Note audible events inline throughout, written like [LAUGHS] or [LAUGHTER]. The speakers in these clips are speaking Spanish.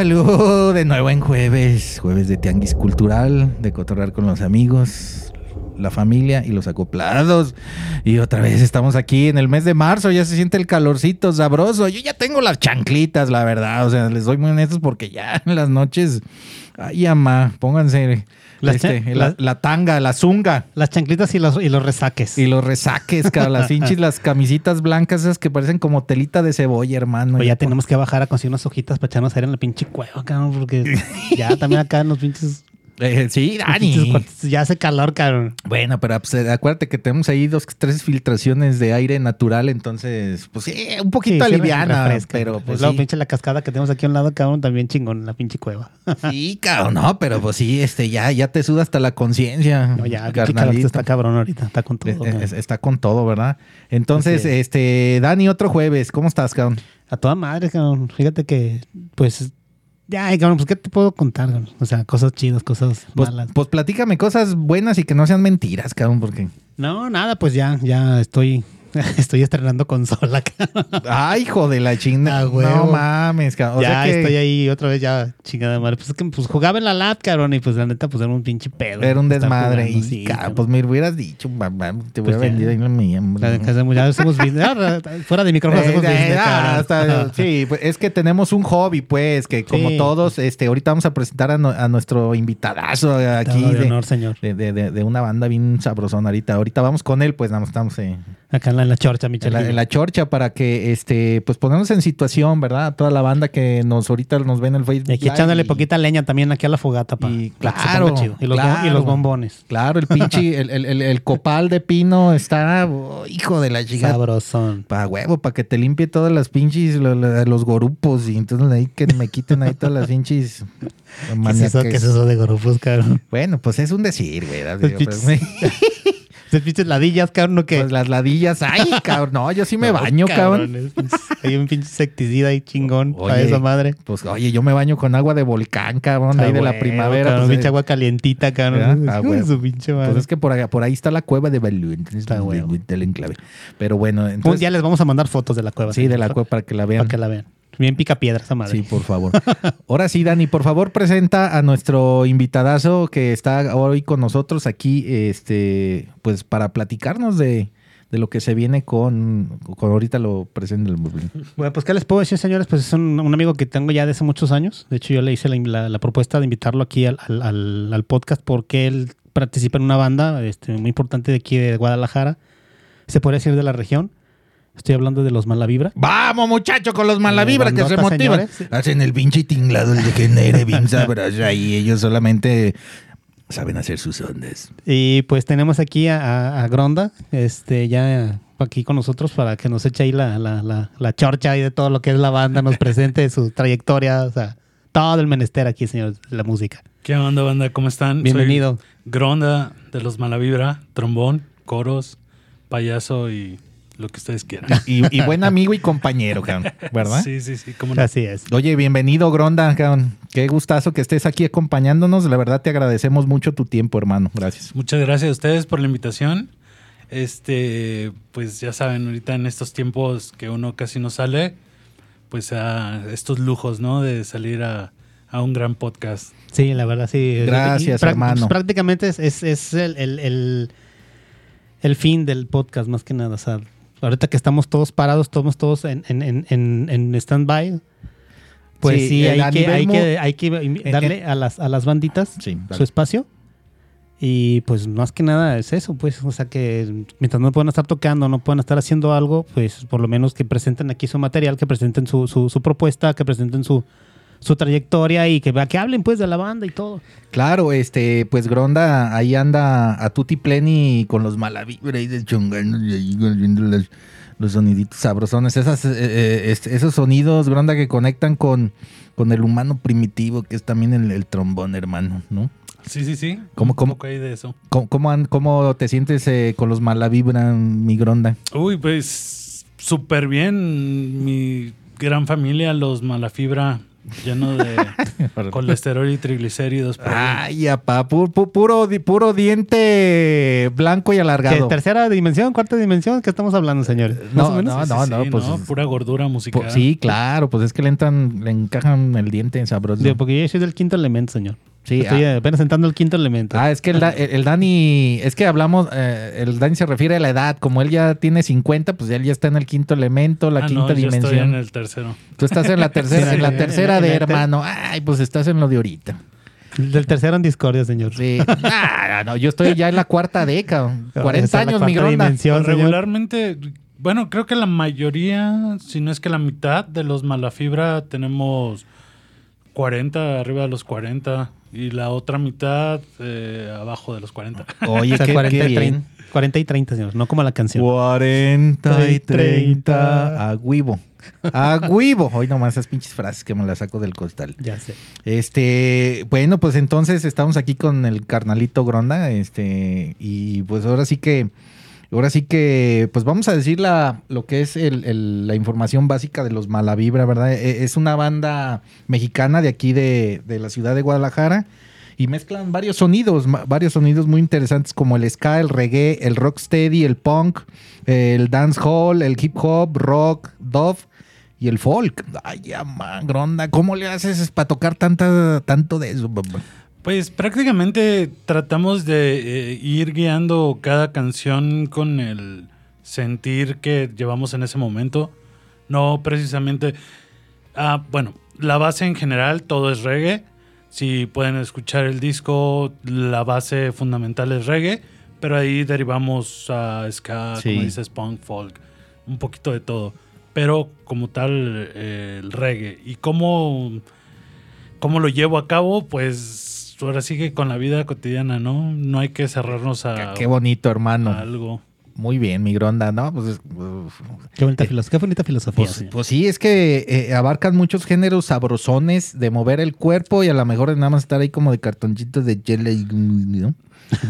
Balú, de nuevo en jueves, jueves de tianguis cultural, de cotorrar con los amigos, la familia y los acoplados. Y otra vez estamos aquí en el mes de marzo, ya se siente el calorcito sabroso. Yo ya tengo las chanclitas, la verdad, o sea, les doy muy honestos porque ya [LAUGHS] en las noches, ay, ama, pónganse este, la, tanga, la zunga. Las chanclitas y los, y los resaques. Y los resaques, cabrón, las [LAUGHS] pinches, las camisitas blancas esas que parecen como telita de cebolla, hermano. Pues ya tenemos que bajar a conseguir unas hojitas para echarnos aire en la pinche cueva, cabrón, porque [LAUGHS] ya también acá en los pinches, Eh, sí, [LAUGHS] Dani. ya hace calor, cabrón. Bueno, pero pues, eh, acuérdate que tenemos ahí dos, tres filtraciones de aire natural, entonces, pues sí, un poquito Sí, aliviana, pero pues Luego sí. pinche la cascada que tenemos aquí a un lado, cabrón, también chingón, la pinche cueva. [LAUGHS] Sí, cabrón, no, pero pues sí, este, ya, ya te suda hasta la conciencia. No, ya, carnalito. está cabrón ahorita, está con todo. Es- está con todo, ¿verdad? Entonces, es. este, Dani, otro jueves, ¿cómo estás, cabrón? A toda madre, cabrón. Fíjate que, pues, ay, cabrón, pues, ¿qué te puedo contar, cabrón? O sea, cosas chidas, cosas Pues, malas. pues platícame cosas buenas y que no sean mentiras, cabrón, porque... No, nada, pues ya, ya estoy, [LAUGHS] estoy estrenando consola. [LAUGHS] Ay, hijo de la chingada. Ah, no mames, cabrón. O ya sea que estoy ahí otra vez, ya, chingada madre. Pues es que pues, jugaba en la lab, cabrón, y pues la neta, pues era un pinche pedo. era un desmadre. jugando, y, sí, cabrón. pues me hubieras dicho, mamá, te voy Pues vender ahí la mía. Ya. Ah, Fuera de micrófono Eh, hacemos ya, business, cabrón. hasta- sí, pues, es que tenemos un hobby, pues, que como Sí. todos, este, ahorita vamos a presentar a, no- a nuestro invitadazo aquí Todo de de, honor, señor. de, de- de- de una banda bien sabrosona ahorita. Ahorita vamos con él, pues nada más estamos eh, Acá en la, en la chorcha, mi en, la, en la chorcha para que, este, pues ponernos en situación, ¿verdad? A toda la banda que nos ahorita nos ve en el Facebook. Y aquí Live echándole y- poquita leña también aquí a la fogata, pa. Y para que claro, chido. Y los, bom- claro. y los bombones. Claro, el pinche, el, el- el- el copal de pino está, oh, hijo de la chica. Sabrosón. Pa' huevo, para que te limpie todas las pinches, lo- lo- los gorupos. Y entonces ahí que me quiten ahí todas las pinches [LAUGHS] ¿Qué es, eso, ¿Qué es eso de gorufos, cabrón? Bueno, pues es un decir, güey. [LAUGHS] pues, pinches- ladillas, cabrón, ¿no qué? pues las ladillas. Ay, [LAUGHS] cabrón. No, yo sí me No, baño, cabrón. Hay un pinche insecticida ahí chingón para esa madre. Pues oye, yo me baño con agua de volcán, cabrón, ahí Ah, de la primavera. cabrón, pues, pinche eh, agua calientita, cabrón. Ah, su pinche madre. Pues es que por ahí, por ahí está la cueva de Balú. Entonces, Está pues, huevo. de- del enclave. Pero bueno, Un entonces. día les vamos a mandar fotos de la cueva. Sí, de la cueva para que la vean. Para que la vean. Bien pica piedra esa madre. Sí, por favor. Ahora sí, Dani, por favor, presenta a nuestro invitadazo que está hoy con nosotros aquí, este, pues para platicarnos de, de lo que se viene con, con ahorita lo presenta el Bueno, pues, ¿qué les puedo decir, señores? Pues es un, un amigo que tengo ya de hace muchos años. De hecho, yo le hice la, la- la propuesta de invitarlo aquí al, al- al- al podcast porque él participa en una banda este, muy importante de aquí de Guadalajara. Se podría decir de la región. Estoy hablando de los Malavibra. Vamos, muchacho, con los Eh, malavibra que se motivan. señores. Hacen el pinche tinglado, el de genere, bien sabroso, y ellos solamente saben hacer sus ondas. Y pues tenemos aquí a, a- a Gronda, este, ya aquí con nosotros para que nos eche ahí la, la, la, la chorcha y de todo lo que es la banda, nos presente su trayectoria, o sea, todo el menester aquí, señor, la música. ¿Qué onda, banda? ¿Cómo están? Bienvenido. Soy Gronda de los Malavibra, trombón, coros, payaso y lo que ustedes quieran. [LAUGHS] Y, y buen amigo y compañero, cabrón, ¿verdad? Sí, sí, sí. ¿cómo no? Así es. Oye, bienvenido, Gronda. cabrón. Qué gustazo que estés aquí acompañándonos. La verdad te agradecemos mucho tu tiempo, hermano. Gracias. Muchas gracias a ustedes por la invitación. Este, pues ya saben, ahorita en estos tiempos que uno casi no sale, pues a estos lujos, ¿no? De salir a, a un gran podcast. Sí, la verdad, sí. Gracias, hermano. pues, prácticamente es, es, es el, el, el- el fin del podcast, más que nada. O sea, ahorita que estamos todos parados, estamos todos en, en, en, en, stand-by. Pues Sí, sí, hay, que, hay, que, hay que darle a las, a las banditas Sí, su espacio. Y pues más que nada es eso, pues, o sea que mientras no puedan estar tocando, no puedan estar haciendo algo, pues por lo menos que presenten aquí su material, que presenten su, su, su propuesta, que presenten su, su trayectoria y que, que hablen pues de la banda y todo. Claro, este, pues Gronda ahí anda a tutti pleni con los malavibra y de chongando y ahí viendo las- los soniditos sabrosones, esas, eh, eh, esos sonidos, Gronda, que conectan con, con el humano primitivo, que es también el, el trombón, hermano, ¿no? Sí, sí, sí. ¿Cómo, cómo? ahí de eso. ¿Cómo, cómo te sientes eh, con los Malavibra, mi gronda? Uy, pues súper bien. Mi gran familia, los Malafibra, lleno de [LAUGHS] colesterol y triglicéridos. Ay, apá, pu- pu- puro, di- puro diente blanco y ¿Qué, alargado. tercera dimensión, cuarta dimensión? ¿Qué estamos hablando, señores? No, o menos. no, Sí, no, sí, no, sí, pues, Pura gordura musical. Pues sí, claro, pues es que le entran, le encajan el diente sabroso. Digo, porque yo soy del quinto elemento, señor. Sí, Estoy ah. apenas entrando al quinto elemento. Ah, es que el, el- el Dani, es que hablamos, eh, el Dani se refiere a la edad, como él ya tiene 50, pues él ya está en el quinto elemento, la Ah, quinta no, yo dimensión. estoy en el tercero. Tú estás en la [LAUGHS] tercera, Sí, en la tercera en- de en el hermano. Ay, pues estás en lo de ahorita. Del tercero en discordia, señor. Sí. [LAUGHS] Ah, no, yo estoy ya en la cuarta década. Esa 40 es la años, mi señor. regularmente, bueno, creo que la mayoría, si no es que la mitad de los Malafibra tenemos 40, arriba de los 40, y la otra mitad eh, abajo de los 40. [LAUGHS] Oye, O sea, qué, 40, qué y bien. 30, 40 y 30, señor. No como la canción. 40 y 30 30. a huevo. A huevo. Hoy nomás esas pinches frases que me las saco del costal. Ya sé. Este, bueno, pues entonces estamos aquí con el carnalito Gronda, este, y pues ahora sí que, ahora sí que, pues vamos a decir la, lo que es el- el- la información básica de los Malavibra, ¿verdad? E- Es una banda mexicana de aquí de, de la ciudad de Guadalajara y mezclan varios sonidos, varios sonidos muy interesantes como el ska, el reggae, el rocksteady, el punk, el dancehall, el hip hop, rock, dove y el folk. Ay, ya, man, Gronda, ¿cómo le haces para tocar tanta, tanto de eso? Pues prácticamente tratamos de eh, ir guiando cada canción con el sentir que llevamos en ese momento. No precisamente... Ah, bueno, la base en general, todo es reggae. Si pueden escuchar el disco, la base fundamental es reggae, pero ahí derivamos a ska, Sí. como dices, punk, folk, un poquito de todo. Pero como tal, eh, el reggae. ¿Y cómo, cómo lo llevo a cabo? Pues ahora sí que con la vida cotidiana, ¿no? No hay que cerrarnos a, Qué bonito, hermano. a algo. Muy bien, mi Gronda, ¿no? Pues, uf. Qué bonita, qué bonita filosofía. Pues, pues sí, es que eh, abarcan muchos géneros sabrosones de mover el cuerpo y a lo mejor nada más estar ahí como de cartoncitos de jelly, ¿no?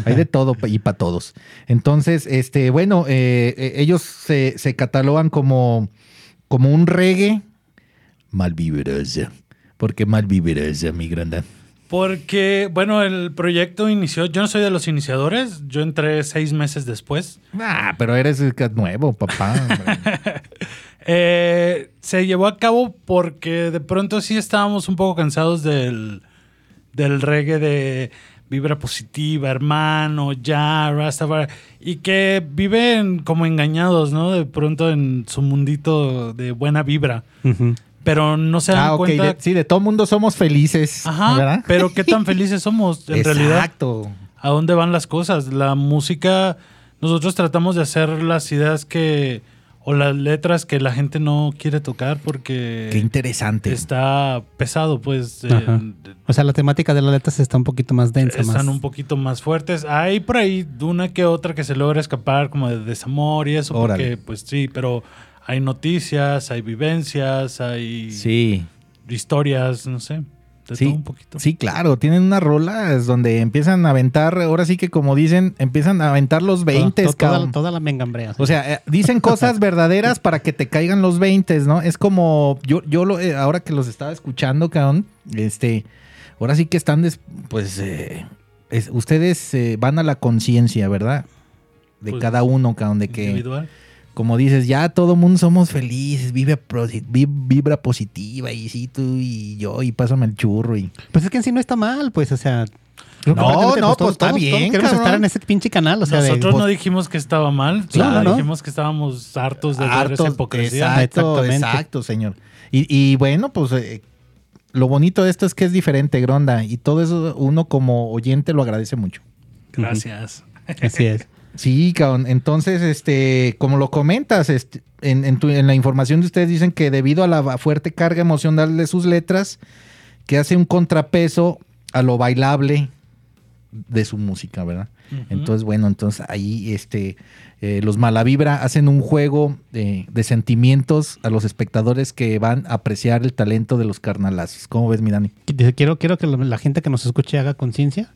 Hay de todo y para todos. Entonces, este, bueno, eh, eh, ellos se, se catalogan como, como un reggae malvibrosa. ¿Por qué malvibrosa, mi Gronda? Porque, bueno, el proyecto inició, yo no soy de los iniciadores, yo entré seis meses después. Ah, pero eres nuevo, papá. [LAUGHS] Eh, se llevó a cabo porque de pronto sí estábamos un poco cansados del, del reggae de vibra positiva, hermano, ya, Rastafari, y que viven como engañados, ¿no? De pronto en su mundito de buena vibra, Ujú. Pero no se dan ah, ok. cuenta. de- sí, de todo mundo somos felices. Ajá, ¿verdad? pero qué tan [LAUGHS] felices somos en realidad. Exacto. a dónde van las cosas. La música, nosotros tratamos de hacer las ideas que, o las letras que la gente no quiere tocar Qué porque interesante. está pesado, pues. eh. O sea, la temática de las letras está un poquito más densa. están más... un poquito más fuertes. Hay por ahí una que otra que se logra escapar como de desamor y eso, Órale. porque pues sí, pero hay noticias, hay vivencias, hay Sí. historias, no sé, de Sí, todo un poquito. sí, claro, tienen unas rolas donde empiezan a aventar, ahora sí que como dicen, empiezan a aventar los 20, toda, toda, cabrón. toda la mengambrea. O sea, eh, dicen [LAUGHS] cosas verdaderas para que te caigan los 20, ¿no? Es como, yo, yo lo, eh, ahora que los estaba escuchando, cabrón, este, ahora sí que están, des- pues, eh, es- ustedes eh, van a la conciencia, ¿verdad? De Pues, cada uno, cabrón, de que, Individual. Como dices, ya todo mundo somos felices, vive vibra positiva, y sí, tú y yo, y pásame el churro, y... Pues es que en sí no está mal, pues, o sea. No, no, pues, está bien, queremos cabrón. estar en ese pinche canal, o sea, de- Nosotros no dijimos que estaba mal, Claro, no. dijimos que estábamos hartos de ver esa Hartos, hipocresía. Exacto, Exactamente. exacto, señor. Y, y bueno, pues eh, lo bonito de esto es que es diferente, Gronda, y todo eso uno como oyente lo agradece mucho. Gracias. Así es. Sí, cabrón. Entonces, este, como lo comentas, este, en, en tu- en la información de ustedes dicen que debido a la fuerte carga emocional de sus letras, que hace un contrapeso a lo bailable de su música, ¿verdad? Entonces, bueno, entonces ahí este, eh, los Malavibra hacen un juego de, de sentimientos a los espectadores que van a apreciar el talento de los carnalazos. ¿Cómo ves, mi Dani? Quiero, quiero que la gente que nos escuche haga conciencia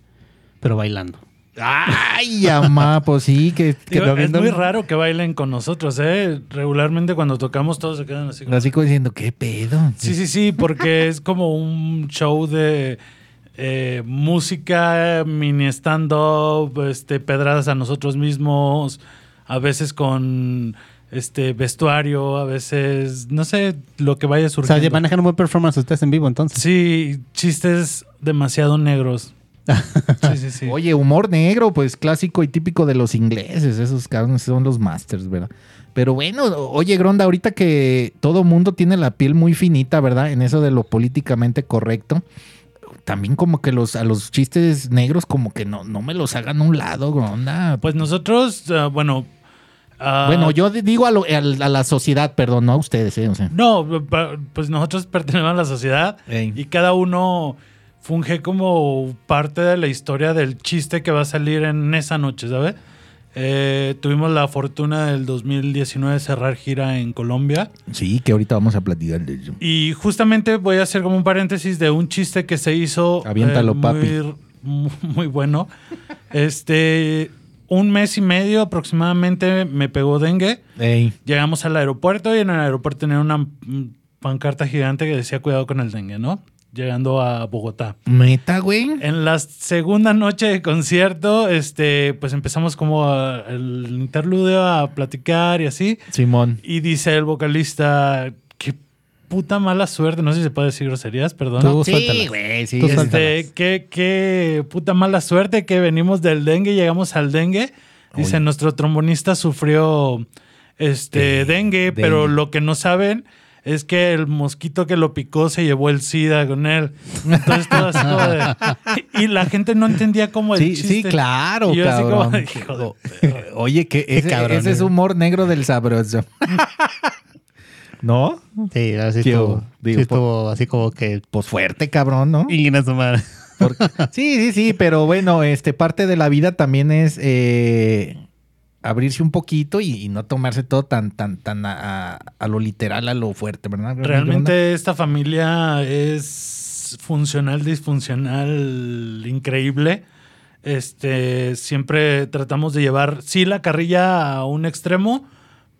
pero bailando. Ay, amá, pues sí, que, que Digo, lo es viendo- muy raro que bailen con nosotros, ¿eh? Regularmente cuando tocamos todos se quedan así. como- Así como diciendo, ¿qué pedo? Sí, sí, sí, porque [LAUGHS] es como un show de eh, música, mini stand-up, este, pedradas a nosotros mismos, a veces con este vestuario, a veces, no sé, lo que vaya O sea, surgiendo. manejan un buen performance ustedes en vivo entonces. Sí, chistes demasiado negros. [LAUGHS] Sí, sí, sí. Oye, humor negro, pues clásico y típico de los ingleses. Esos cabrones son los masters, ¿verdad? Pero bueno, oye, Gronda, ahorita que todo mundo tiene la piel muy finita, ¿verdad? En eso de lo políticamente correcto. También como que los a los chistes negros como que no, no me los hagan a un lado, Gronda. Pues nosotros, ah, bueno... ah, bueno, yo di- digo a, lo- al- a la sociedad, perdón, no a ustedes, ¿eh? O sea. No, pues nosotros pertenecemos a la sociedad y cada uno funge como parte de la historia del chiste que va a salir en esa noche, ¿sabes? Eh, tuvimos la fortuna del 2019 de cerrar gira en Colombia Sí, que ahorita vamos a platicar de ello. y justamente voy a hacer como un paréntesis de un chiste que se hizo eh, Aviéntalo, muy, papi. [LAUGHS] muy bueno. Este, un mes y medio aproximadamente me pegó dengue. Ey. Llegamos al aeropuerto y en el aeropuerto tenía una pancarta gigante que decía cuidado con el dengue, ¿no? Llegando a Bogotá. Neta, güey. En la segunda noche de concierto, este, pues empezamos como a- el interludio a platicar y así. Simón. Y dice el vocalista, qué puta mala suerte, no sé si se puede decir groserías, perdón. Tú Sí, suéltalas. güey, sí. Tú es- suéltalas. Este, qué, qué puta mala suerte que venimos del dengue y llegamos al dengue. Dice, nuestro trombonista sufrió este dengue, pero lo que no saben es que el mosquito que lo picó se llevó el SIDA con él. Entonces todo así como de- Y la gente no entendía cómo el Sí, chiste. sí, claro, Y yo así como, cabrón. hijo de O- Oye, que ese, cabrón, ese es eh. humor negro del sabroso. [LAUGHS] ¿No? Sí, así Sí, estuvo, digo, sí estuvo así como que... Pues fuerte, cabrón, ¿no? Y su madre. Porque- sí, sí, sí, pero bueno, este parte de la vida también es eh, abrirse un poquito y, y no tomarse todo tan, tan, tan a, a- a lo literal, a lo fuerte, ¿verdad? Realmente esta familia es funcional, disfuncional, increíble. Este, siempre tratamos de llevar, sí, la carrilla a un extremo,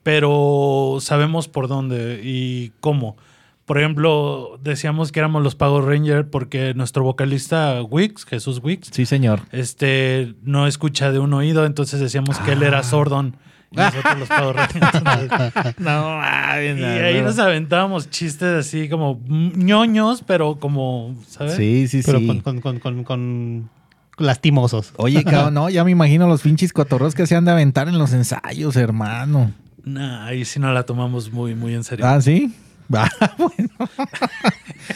pero sabemos por dónde y cómo. Por ejemplo, decíamos que éramos los Power Rangers porque nuestro vocalista Wix, Jesús Wix, Sí, señor. este, no escucha de un oído, entonces decíamos que él era sordón. Y nosotros los Power [LAUGHS] Rangers. No, Y ahí nos aventábamos chistes así como ñoños, pero como, ¿sabes? Sí, sí, Pero sí. con, con, con, con, con lastimosos. Oye, [LAUGHS] cabrón, no, ya me imagino los pinches cotorros que se han de aventar en los ensayos, hermano. Nah, ahí sí no la tomamos muy, muy en serio. Ah, ¿sí? [LAUGHS] Ah, bueno.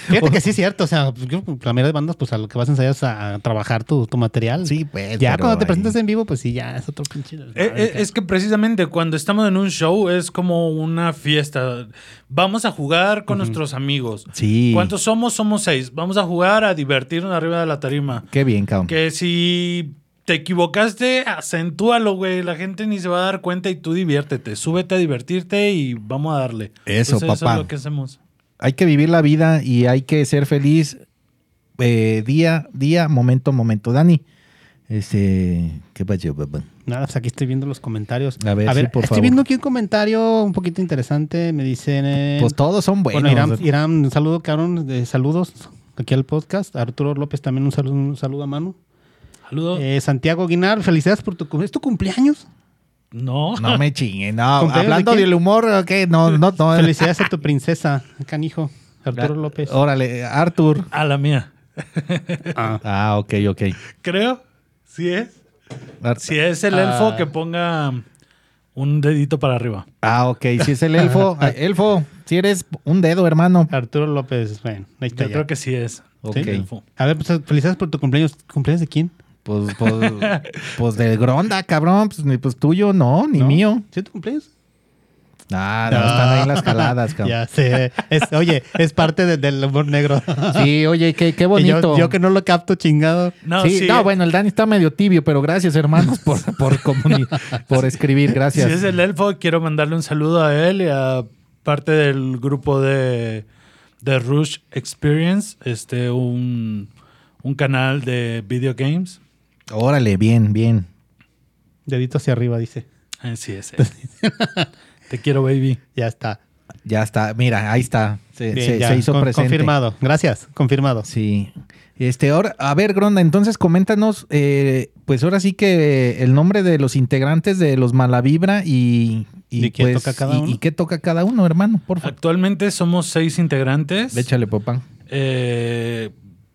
Fíjate que sí es cierto. O sea, yo, la mayoría de bandas, pues a lo que vas a ensayar es a, trabajar tu, tu material. Sí, pues. Ya cuando te ahí- presentas en vivo, pues sí, ya es otro pinche. Eh, eh, es que precisamente cuando estamos en un show es como una fiesta. Vamos a jugar con nuestros amigos. Sí. ¿Cuántos somos? Somos seis. Vamos a jugar a divertirnos arriba de la tarima. Qué bien, cabrón. Que si te equivocaste, acentúalo, güey. La gente ni se va a dar cuenta y tú diviértete. Súbete a divertirte y vamos a darle. Eso, Entonces, Eso papá. es lo que hacemos. Hay que vivir la vida y hay que ser feliz eh, día, día, momento, momento. Dani, este, ¿qué pasó, papá? Nada, pues aquí estoy viendo los comentarios. A ver, sí, por estoy favor. viendo aquí un comentario un poquito interesante. Me dicen. eh, Pues todos son buenos. bueno, Irán, Irán, un saludo, cabrón. De saludos aquí al podcast. Arturo López también un saludo, un saludo a mano. Saludos. Eh, Santiago Guinar, felicidades por tu cum- ¿Es tu cumpleaños? no. No me chinguen, no. [LAUGHS] ¿Cumpleaños de Hablando quién? del humor, ok, no, no, no. Felicidades a tu princesa, canijo. Arturo López. Órale, Arthur. A la mía. [LAUGHS] Ah. Ah, ok, ok. Creo. Sí es. Si es el Ah. elfo, que ponga un dedito para arriba. Ah, ok, si es el elfo. ah, [LAUGHS] elfo, si eres un dedo, hermano. Arturo López, bueno, ahí está Yo ya. creo que sí es. Ok. A ver, pues felicidades por tu cumpleaños. ¿Cumpleaños de quién? Pues, pues, pues del Gronda, cabrón. Pues, ni pues tuyo, no, ni ¿No? mío. ¿Sí tu cumpleaños? Ah, no, están ahí las caladas, cabrón. Ya sé. Es- oye, es parte de- del humor negro. Sí, oye, qué, qué bonito. yo, yo que no lo capto, chingado. No, sí, sí. no, bueno, el Dani está medio tibio, pero gracias, hermanos, por, por, comuni- por escribir. Gracias. Si es el elfo, quiero mandarle un saludo a él y a parte del grupo de, de Rush Experience, este, un, un canal de video games. Órale, bien, bien. Dedito hacia arriba, dice. Así es. [LAUGHS] Te quiero, baby. Ya está. Ya está, mira, ahí está. Se, Bien, se- ya, se hizo con- presente. Confirmado. Gracias, confirmado. Sí. Este, ahora, a ver, Gronda, entonces coméntanos, eh, pues ahora sí que el nombre de los integrantes de los Malavibra y, y, ¿Y qué pues, toca cada y- uno? y qué toca cada uno, hermano, por favor. Actualmente somos seis integrantes. Échale, papá. Eh,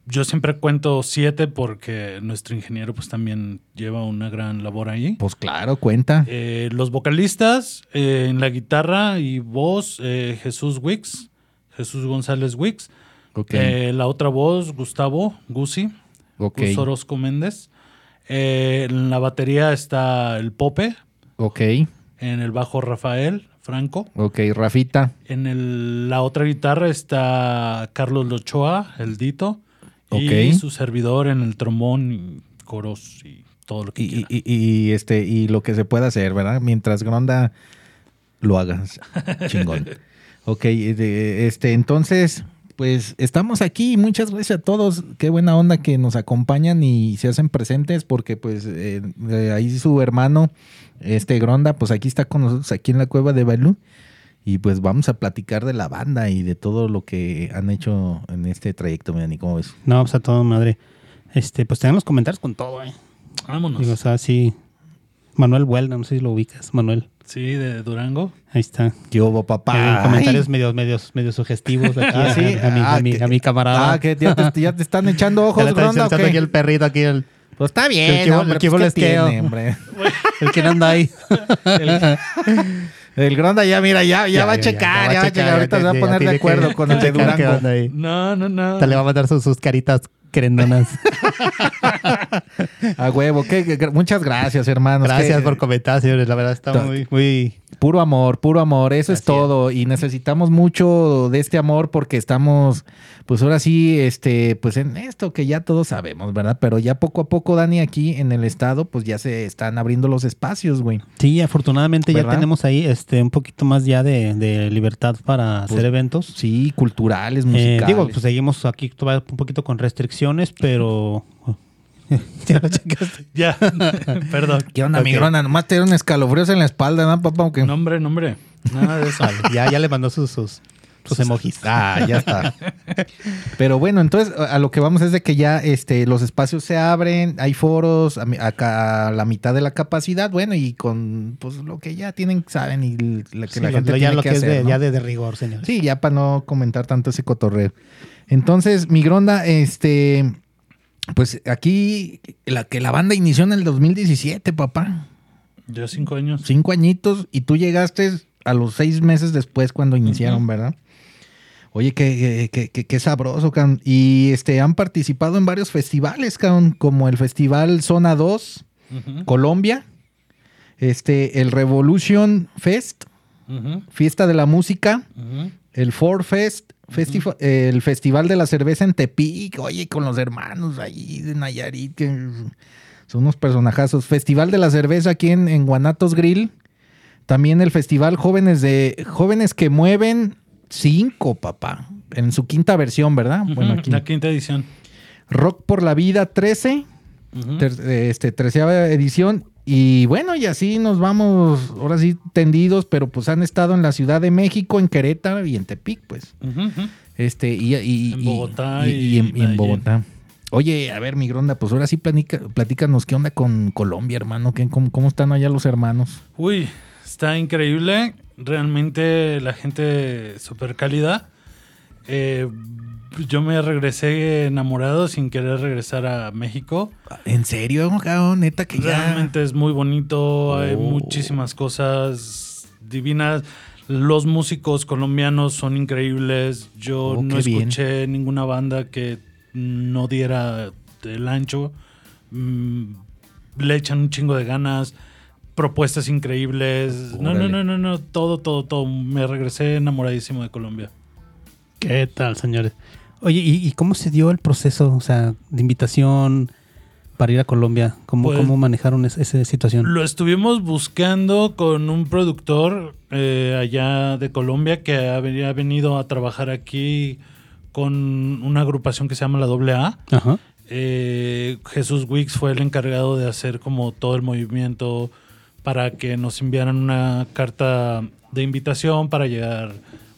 yo siempre cuento siete porque nuestro ingeniero pues también lleva una gran labor ahí. Pues claro, cuenta. Eh, los vocalistas eh, en la guitarra y voz, eh, Jesús Wicks, Jesús González Wicks. Ok. Eh, la otra voz, Gustavo Gusi, ok. Gus Orozco Méndez. En la batería está el Pope, Ok. en el bajo Rafael Franco. Ok, Rafita. En el- la otra guitarra está Carlos Lochoa, el Dito. Y su servidor en el trombón y coros y todo lo que Y, quiera. y- y- y, este, y lo que se pueda hacer, ¿verdad? Mientras Gronda lo hagas. [LAUGHS] Chingón. Ok, de- este, entonces, pues estamos aquí. Muchas gracias a todos. Qué buena onda que nos acompañan y se hacen presentes porque pues eh, eh, ahí su hermano, este Gronda, pues aquí está con nosotros, aquí en la cueva de Balú. Y pues vamos a platicar de la banda y de todo lo que han hecho en este trayecto, Dani, ¿cómo ves? No, pues a todo madre. Este, pues tengan los comentarios con todo, eh. Vámonos. Digo, o sea, sí. Manuel Huelda, no sé si lo ubicas, Manuel. Sí, de Durango. Ahí está. ¿Qué hubo, papá? Eh, comentarios medios, medios, medios sugestivos aquí Ah, a, sí. a mi, a Ah, mi- que- a mi camarada. Ah, que ya te, ya te están echando [LAUGHS] Ya ojos, le está Gronda, ¿o sentando qué? aquí el perrito, aquí el, Pues está El bien, que- hombre, [LAUGHS] el que pues, ¿qué tiene, hombre? el que anda ahí. [LAUGHS] El Gronda ya, mira, ya, ya, Ya, va a checar, ya va a checar. Ahorita se va a poner de acuerdo con el de Durango. No, no, no. Te le va a mandar sus, sus caritas querendonas. [LAUGHS] A huevo, que- muchas gracias, hermanos. Gracias por comentar, señores. La verdad está muy, muy. Puro amor, puro amor, eso es todo. Y necesitamos mucho de este amor porque estamos, pues ahora sí, este, pues en esto que ya todos sabemos, ¿verdad? Pero ya poco a poco, Dani, aquí en el estado, pues ya se están abriendo los espacios, güey. Sí, afortunadamente ya tenemos ahí este un poquito más ya de, de libertad para Pues, hacer eventos. Sí, culturales, Eh, musicales. digo, pues seguimos aquí un poquito con restricciones, pero. [LAUGHS] ya lo checaste. [LAUGHS] Ya, [LAUGHS] perdón. ¿Qué onda, mi Ok. grona? Nomás te dieron escalofríos en la espalda, ¿no, papá? ¿O qué? Nombre, nombre. Nada de eso. Vale, ya, ya le mandó sus, sus, sus emojis. Ah, ya está. Pero bueno, entonces a lo que vamos es de que ya este, los espacios se abren, hay foros acá a la mitad de la capacidad, bueno, y con pues lo que ya tienen, saben, y lo que Sí, la gente lo- ya tiene lo que, que, es hacer, de, ¿no? ya de, de rigor, señores. Sí, ya para no comentar tanto ese cotorreo. Entonces, mi gronda, este, pues aquí la que la banda inició en el 2017, papá. Ya cinco años. Cinco añitos y tú llegaste a los seis meses después cuando iniciaron, ¿verdad? Oye, qué, qué, qué- qué sabroso, cabrón. Y este, han participado en varios festivales, cabrón, como el Festival Zona 2, Ujú, Colombia, este, el Revolution Fest, Fiesta de la Música. El Ford Fest, festifa- el Festival de la Cerveza en Tepic, oye, con los hermanos ahí de Nayarit, que son unos personajazos. Festival de la Cerveza aquí en, en Guanatos Grill. También el Festival Jóvenes de Jóvenes que Mueven 5, papá. En su quinta versión, ¿verdad? Bueno, aquí. La quinta edición. Rock por la Vida 13, Ujú. ter- este, treceava edición. Y bueno, y así nos vamos, ahora sí, tendidos, pero pues han estado en la Ciudad de México, en Querétaro y en Tepic, pues. Este, y, y- En Bogotá y, en, y en Medellín. Bogotá. Oye, a ver, mi gronda, pues ahora sí platica, platícanos qué onda con Colombia, hermano. ¿Qué, cómo, cómo están allá los hermanos? Uy, está increíble. Realmente la gente súper cálida. Eh, yo me regresé enamorado sin querer regresar a México. ¿En serio, cabrón? Neta que ya. Realmente es muy bonito, hay Oh. muchísimas cosas divinas. Los músicos colombianos son increíbles. Yo Oh, no bien. escuché ninguna banda que no diera el ancho. Mm, le echan un chingo de ganas, propuestas increíbles. No, no, no, no, no, todo, todo, todo. Me regresé enamoradísimo de Colombia. ¿Qué tal, señores? Oye, ¿y, y cómo se dio el proceso, o sea, de invitación para ir a Colombia? ¿Cómo, Pues- cómo manejaron es- esa situación? Lo estuvimos buscando con un productor eh, allá de Colombia que había venido a trabajar aquí con una agrupación que se llama la AA. Ajá. Eh, Jesús Wicks fue el encargado de hacer como todo el movimiento para que nos enviaran una carta de invitación para llegar,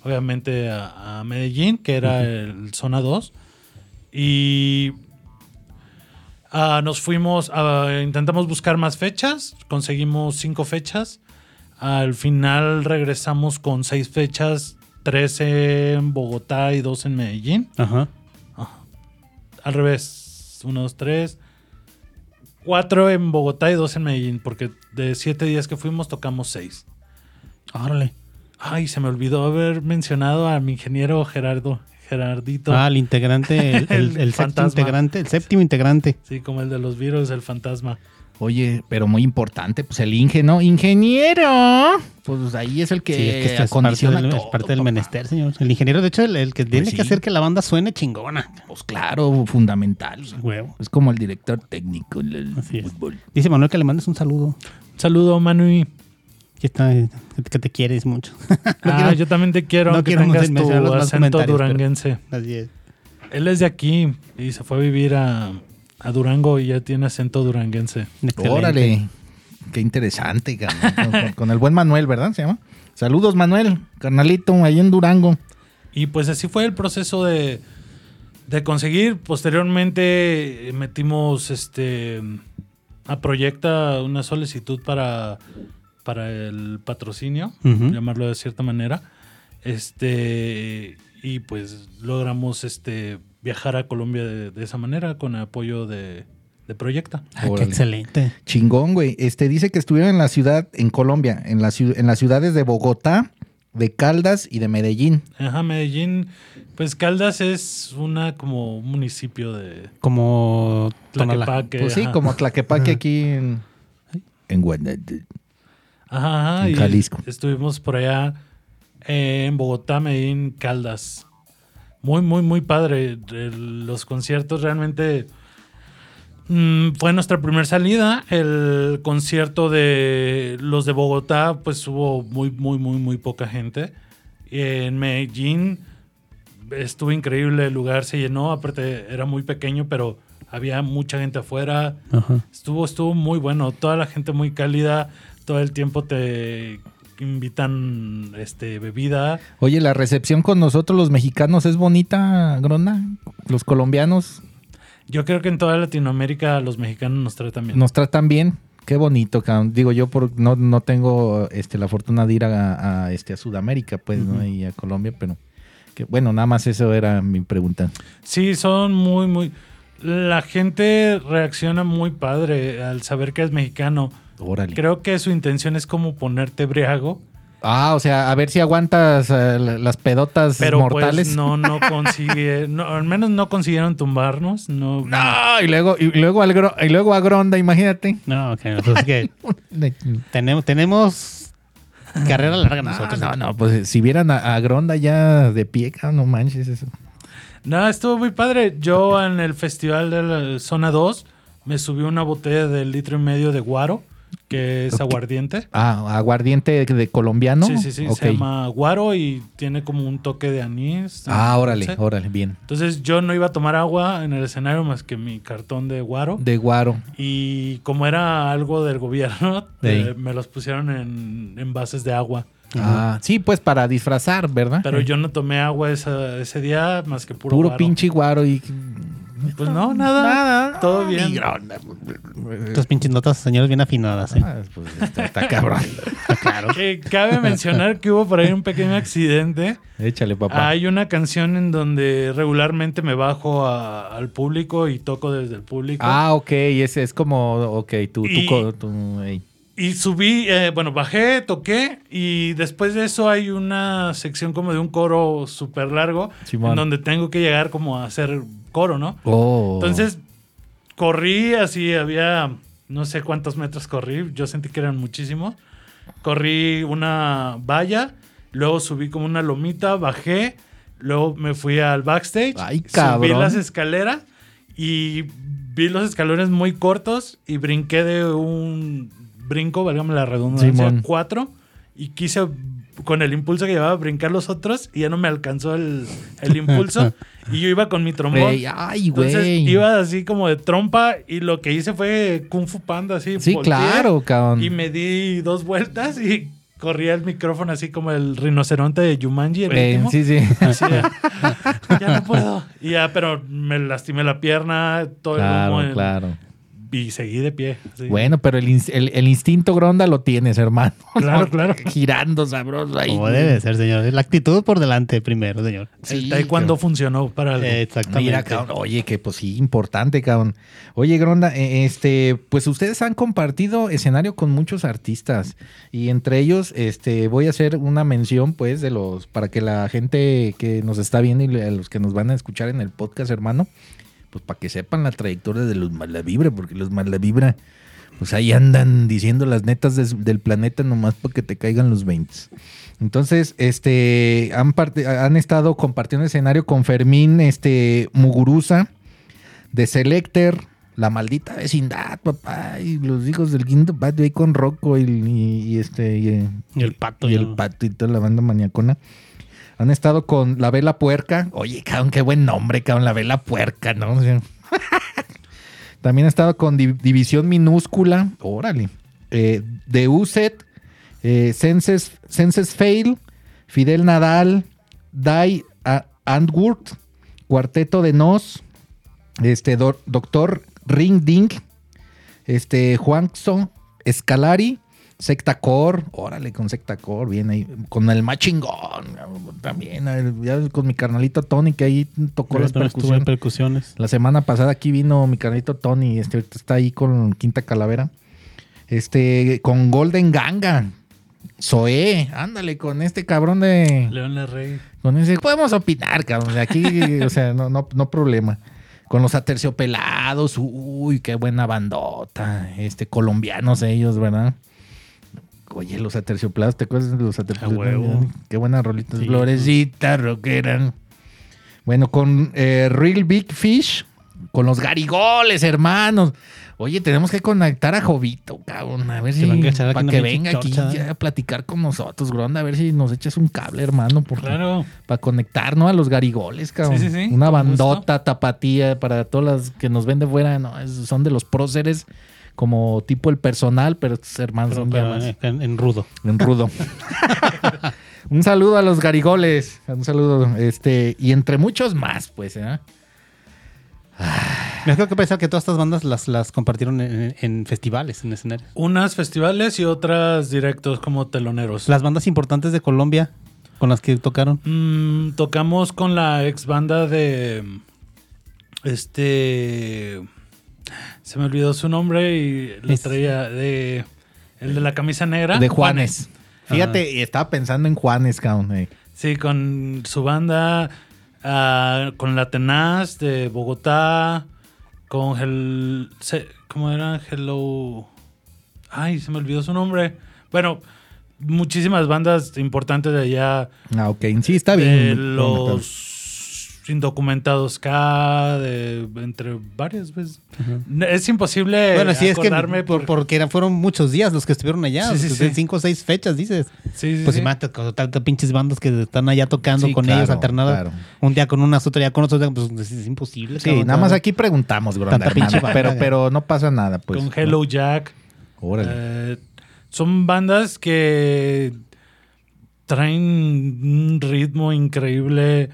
obviamente, a, a Medellín, que era el Zona 2. Y ah, nos fuimos, a- intentamos buscar más fechas, conseguimos cinco fechas. Al final regresamos con seis fechas, tres en Bogotá y dos en Medellín. Ajá. Al revés, uno, dos, tres. Cuatro en Bogotá y dos en Medellín, porque de siete días que fuimos tocamos seis. Órale. Ay, se me olvidó haber mencionado a mi ingeniero Gerardo, Gerardito. Ah, el integrante, el, [LAUGHS] el- El el séptimo integrante, el séptimo integrante. Sí, como el de los virus, el fantasma. Oye, pero muy importante, pues el Inge, ¿no? ¡Ingeniero! Pues ahí es el que, sí, es que es parte acondiciona del, es todo, parte del menester, señor. El ingeniero, de hecho, el, el que tiene sí. que hacer que la banda suene chingona. Pues claro, fundamental. Huevo. Es como el director técnico del Así es. fútbol. Dice Manuel que le mandes un saludo. Saludo, Manui. Que, está, que te quieres mucho. [LAUGHS] No ah, quiero- yo también te quiero, no aunque quiero tengas tu acento pero- duranguense. Así es. Él es de aquí y se fue a vivir a, a Durango y ya tiene acento duranguense. Excelente. Órale, qué interesante, cabrón. con, con- con el buen Manuel, ¿verdad? Se llama. Saludos, Manuel, carnalito, ahí en Durango. Y pues así fue el proceso de, de conseguir. Posteriormente eh, metimos este a Proyecta una solicitud para, para el patrocinio, llamarlo de cierta manera. Este y pues logramos este viajar a Colombia de, de esa manera con apoyo de, de Proyecta. Ah, qué excelente. Chingón, güey. Este dice que estuvieron en la ciudad, en Colombia, en, la, ciu- en las ciudades de Bogotá, de Caldas y de Medellín. Ajá, Medellín, pues Caldas es una como un municipio de Como. Tlaquepaque. Pues sí, ajá. como Tlaquepaque aquí en, en Guanajuato. Ajá, En y Jalisco. Estuvimos por allá eh, en Bogotá, Medellín, Caldas. Muy, muy, muy padre. Los conciertos realmente mm, fue nuestra primera salida. El concierto de los de Bogotá, pues hubo muy, muy, muy, muy poca gente. Y en Medellín estuvo increíble. El lugar se llenó. Aparte, era muy pequeño, pero había mucha gente afuera. Ajá. Estuvo, estuvo muy bueno. Toda la gente muy cálida. Todo el tiempo te invitan este, bebida. Oye, la recepción con nosotros los mexicanos es bonita, Gronda. Los colombianos Yo creo que en toda Latinoamérica los mexicanos nos tratan bien. nos tratan bien. Qué bonito, cabrón. Digo, yo por, no, no tengo este, la fortuna de ir a, a, este, a Sudamérica, pues, ¿no? Y a Colombia, pero que, bueno, nada más eso era mi pregunta. Sí, son muy, muy... La gente reacciona muy padre al saber que es mexicano. Órale. Creo que su intención es como ponerte briago, Ah, o sea, a ver si aguantas eh, la- las pedotas pero mortales. pues no, no [LAUGHS] consigue, no, al menos no consiguieron tumbarnos. No, No, y luego, y luego, al Gro- y luego a Gronda, imagínate. No, ok. Entonces que [LAUGHS] tenemos, tenemos carrera larga nosotros. No, no, pues si vieran a, a Gronda ya de pie, no manches eso. No, estuvo muy padre. Yo en el festival de la zona 2 me subí una botella de litro y medio de guaro, que es aguardiente. Ah, aguardiente de colombiano. Sí, sí, sí. Se llama guaro y tiene como un toque de anís. Ah, órale, órale, bien. Entonces yo no iba a tomar agua en el escenario más que mi cartón de guaro. De guaro. Y como era algo del gobierno, Sí. eh, me los pusieron en envases de agua. Ah, sí, pues para disfrazar, ¿verdad? Pero yo no tomé agua esa- ese día más que puro, Puro guaro. pinche guaro y... Pues no, nada. todo bien. Ni Gronda. Tus pinches notas, señores, bien afinadas. ¿eh? Ah, pues está, está cabrón. claro. Eh, cabe mencionar que hubo por ahí un pequeño accidente. Échale, papá. Hay una canción en donde regularmente me bajo a- al público y toco desde el público. Ah, ok, ese es como, ok, tú, tú, Y- co- tú, ey. Y subí, eh, bueno, bajé, toqué y después de eso hay una sección como de un coro súper largo Simón. en donde tengo que llegar como a hacer coro, ¿no? Oh. Entonces corrí así, había no sé cuántos metros corrí, yo sentí que eran muchísimos. Corrí una valla, luego subí como una lomita, bajé, luego me fui al backstage, Ay, subí las escaleras y vi los escalones muy cortos y brinqué de un brinco, válgame la redundancia, Simón. cuatro y quise con el impulso que llevaba a brincar los otros y ya no me alcanzó el, el impulso. [LAUGHS] y yo iba con mi trombón. Ay, Entonces güey. iba así como de trompa y lo que hice fue Kung Fu Panda así. Sí, volteé claro, cabrón. Y me di dos vueltas y corría el micrófono así como el rinoceronte de Jumanji. El último. sí, sí. Así ya no [LAUGHS] puedo. Y ya, pero me lastimé la pierna, todo el humo claro, en- claro. Y seguí de pie. Bueno, pero el, el- el instinto gronda lo tienes, hermano. [LAUGHS] Claro, claro. Girando sabroso ahí. Como debe ser, señor. La actitud por delante primero, señor. el Sí, cabrón. funcionó para algo. Eh, Exactamente. Mira, cabrón, oye, que pues sí, importante, cabrón. Oye, Gronda, eh, este, pues ustedes han compartido escenario con muchos artistas y entre ellos, este, voy a hacer una mención, pues, de los, para que la gente que nos está viendo y a los que nos van a escuchar en el podcast, hermano, pues para que sepan la trayectoria de los Malavibra, porque los Malavibra, pues ahí andan diciendo las netas del planeta nomás para que te caigan los 20. Entonces, este, han, han estado compartiendo escenario con Fermín, este, Muguruza, de Selector, La Maldita Vecindad, papá, y los hijos del quinto patio ahí con Rocco y, y- y este, y, Y el pato. y el pato y toda la banda maniacona. Han estado con La Vela Puerca. Oye, cabrón, qué buen nombre, cabrón, La Vela Puerca, ¿no? [LAUGHS] También ha estado con Di- División Minúscula. Órale. Eh, de USET, eh, Senses, Senses Fail, Fidel Nadal, Dai A- Antwoord, Cuarteto de Nos, este, Do- Doctor Ring Ding, este, Juanzo Escalari, Secta Core, órale, con Secta Core, bien ahí, con el más chingón, también, ya con mi carnalito Tony, que ahí tocó las percusiones. percusiones. La semana pasada aquí vino mi carnalito Tony, este está ahí con Quinta Calavera. Este, con Golden Ganga. Zoé, ándale, con este cabrón de. León Rey. Con ese. Podemos opinar, cabrón. Aquí, [LAUGHS] o sea, no, no, no problema. Con los aterciopelados, uy, qué buena bandota. Este, colombianos ellos, ¿verdad? Oye, los aterciopelados, ¿te acuerdas de los aterciopelados? huevo. Qué buenas rolitas. Sí. Florecita, rockera. Bueno, con eh, Real Big Fish, con los garigoles, hermanos. Oye, tenemos que conectar a Jovito, cabrón. A ver si. a Para que venga aquí ya a platicar con nosotros, Gronda. A ver si nos echas un cable, hermano. Porque Claro. para conectar, ¿no? A los garigoles, cabrón. Sí, sí, sí, Una gusto. bandota, tapatía para todas las que nos ven de fuera, ¿no? Son de los próceres, como tipo el personal, pero estos hermanos Pero, son ya pero, más en, en rudo. en rudo. [LAUGHS] un saludo a los garigoles. Un saludo, este, y entre muchos más, pues, ¿eh? Me tengo que pensar que todas estas bandas las, las compartieron en, en festivales, en escenarios. Unas festivales y otras directos como teloneros. Las bandas importantes de Colombia con las que tocaron. Mm, tocamos con la ex banda de. Este. Se me olvidó su nombre y lo Es- traía de. El de la camisa negra. De Juanes. Fíjate, y estaba pensando en Juanes, cabrón. eh. Sí, con su banda. ah, con la Tenaz de Bogotá. Con el. ¿Cómo era? Hello. Ay, se me olvidó su nombre. Bueno, muchísimas bandas importantes de allá. Ah, ok. Sí, está de bien. los indocumentados K, de, entre varias veces. Es imposible bueno, sí, es que acordarme por- por- porque eran, fueron muchos días los que estuvieron allá. Sí. Cinco o seis fechas, dices. Sí, sí, Pues sí. imagínate con tantas pinches bandas que están allá tocando Sí, con claro, ellos alternadas. claro. Un día con unas, otro día con otros. Pues es, imposible. Sí, cabrón. nada más aquí preguntamos, Gronda, Tanta pinche banda, pero, pero no pasa nada, pues. con Hello Jack. Órale. Eh, son bandas que traen un ritmo increíble.